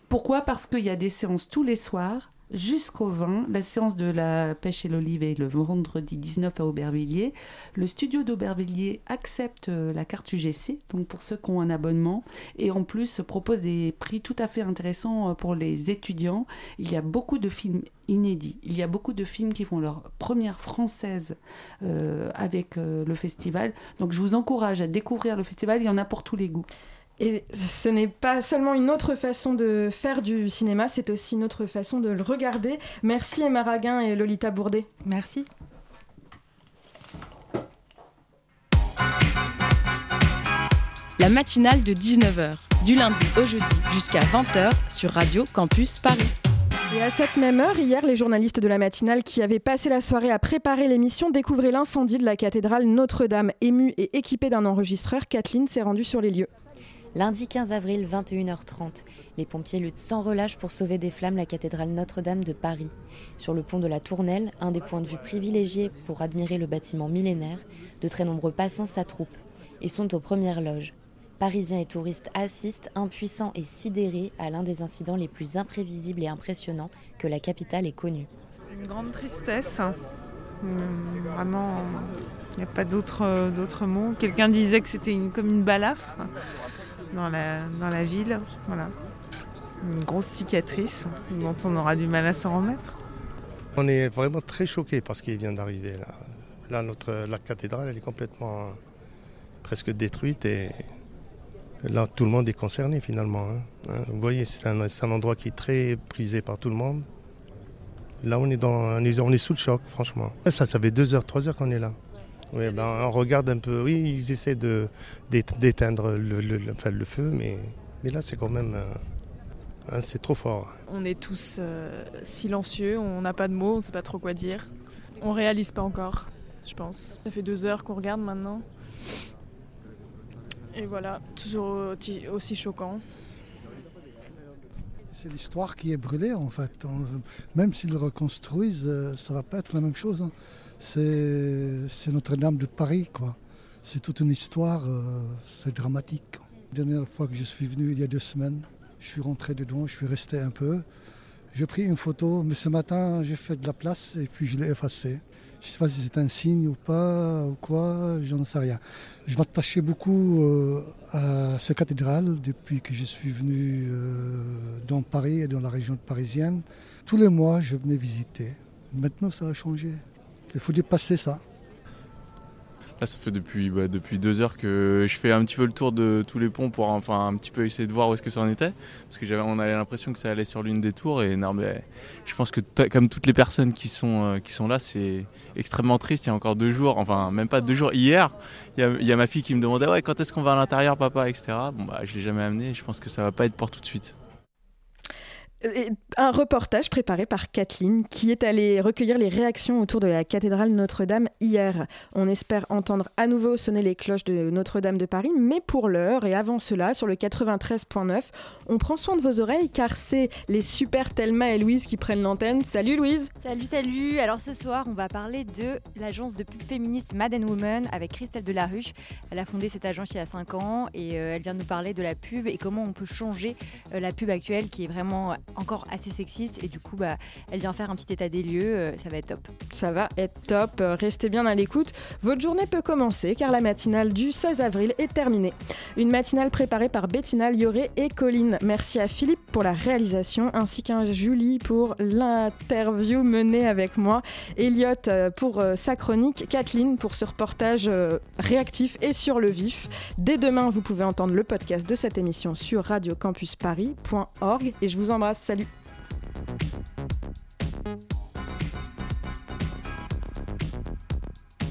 Pourquoi? Parce qu'il y a des séances tous les soirs jusqu'au 20, la séance de la pêche et l'olive est le vendredi 19 à Aubervilliers. Le studio d'Aubervilliers accepte euh, la carte UGC, donc pour ceux qui ont un abonnement, et en plus propose des prix tout à fait intéressants euh, pour les étudiants. Il y a beaucoup de films inédits. Il y a beaucoup de films qui font leur première française euh, avec le festival. Donc je vous encourage à découvrir le festival. Il y en a pour tous les goûts. Et ce n'est pas seulement une autre façon de faire du cinéma, c'est aussi une autre façon de le regarder. Merci Emma Raguin et Lolita Bourdet. Merci. La matinale de 19h, du lundi au jeudi jusqu'à 20h sur Radio Campus Paris. Et à cette même heure, hier, les journalistes de la matinale qui avaient passé la soirée à préparer l'émission découvraient l'incendie de la cathédrale Notre-Dame. Émue et équipée d'un enregistreur, Kathleen s'est rendue sur les lieux. Lundi 15 avril, 21h30, les pompiers luttent sans relâche pour sauver des flammes la cathédrale Notre-Dame de Paris. Sur le pont de la Tournelle, un des points de vue privilégiés pour admirer le bâtiment millénaire, de très nombreux passants s'attroupent et sont aux premières loges. Parisiens et touristes assistent, impuissants et sidérés, à l'un des incidents les plus imprévisibles et impressionnants que la capitale ait connu. Une grande tristesse. Hum, Vraiment, il n'y a pas d'autre mot. Quelqu'un disait que c'était comme une balafre dans la, dans la ville. Voilà. Une grosse cicatrice dont on aura du mal à s'en remettre. On est vraiment très choqués par ce qui vient d'arriver là. Là, notre, la cathédrale, elle est complètement euh, presque détruite et là, tout le monde est concerné finalement. hein. Hein, Vous voyez, c'est un, un endroit qui est très prisé par tout le monde. Là, on est, dans, on est, on est sous le choc, franchement. Ça, ça fait deux heures, trois heures qu'on est là. Oui, ben, on regarde un peu. Oui, ils essaient de, d'ét- d'éteindre le, le- le- enfin, le feu, mais, mais là, c'est quand même. euh, hein, c'est trop fort. On est tous euh, silencieux, on n'a pas de mots, on sait pas trop quoi dire. On réalise pas encore, je pense. Ça fait deux heures qu'on regarde maintenant. Et voilà, toujours aussi- choquant. C'est l'histoire qui est brûlée en fait. On- même s'ils le reconstruisent, euh, ça va pas être la même chose. hein. C'est Notre-Dame de Paris, quoi. C'est toute une histoire, euh, c'est dramatique. La dernière fois que je suis venu, il y a deux semaines, je suis rentré dedans, je suis resté un peu. J'ai pris une photo, mais ce matin, j'ai fait de la place et puis je l'ai effacée. Je ne sais pas si c'est un signe ou pas, ou quoi, j'en sais rien. Je m'attachais beaucoup euh, à ce cathédrale depuis que je suis venu euh, dans Paris et dans la région parisienne. Tous les mois, je venais visiter. Maintenant, ça a changé. Il faut dépasser ça. Là, ça fait depuis, bah, depuis deux heures que je fais un petit peu le tour de tous les ponts pour enfin un petit peu essayer de voir où est-ce que ça en était. Parce que j'avais, on avait l'impression que ça allait sur l'une des tours. Et non, mais je pense que comme toutes les personnes qui sont, euh, qui sont là, c'est extrêmement triste. Il y a encore deux jours, enfin même pas deux jours. Hier, il y a, ma fille qui me demandait ouais, quand est-ce qu'on va à l'intérieur, papa, etc. Bon, bah, je l'ai jamais amené. Je pense que ça va pas être pour tout de suite. Un reportage préparé par Kathleen qui est allée recueillir les réactions autour de la cathédrale Notre-Dame hier. On espère entendre à nouveau sonner les cloches de Notre-Dame de Paris, mais pour l'heure et avant cela, sur le 93.9, on prend soin de vos oreilles car c'est les super Thelma et Louise qui prennent l'antenne. Salut Louise Salut, salut. Alors ce soir, on va parler de l'agence de pub féministe Mad Woman avec Christelle Delarue. Elle a fondé cette agence il y a 5 ans et euh, elle vient nous parler de la pub et comment on peut changer euh, la pub actuelle qui est vraiment encore assez sexiste. Et du coup, bah, elle vient faire un petit état des lieux. euh, ça va être top. Ça va être top, euh, restez bien à l'écoute. Votre journée peut commencer car la matinale du 16 avril est terminée. Une matinale préparée par Bettina Lioré et Colline. Merci à Philippe pour la réalisation ainsi qu'à Julie pour l'interview menée avec moi, Elliot euh, pour sa chronique, Kathleen pour ce reportage réactif et sur le vif. Dès demain, vous pouvez entendre le podcast de cette émission sur radiocampusparis.org et je vous embrasse. Salut.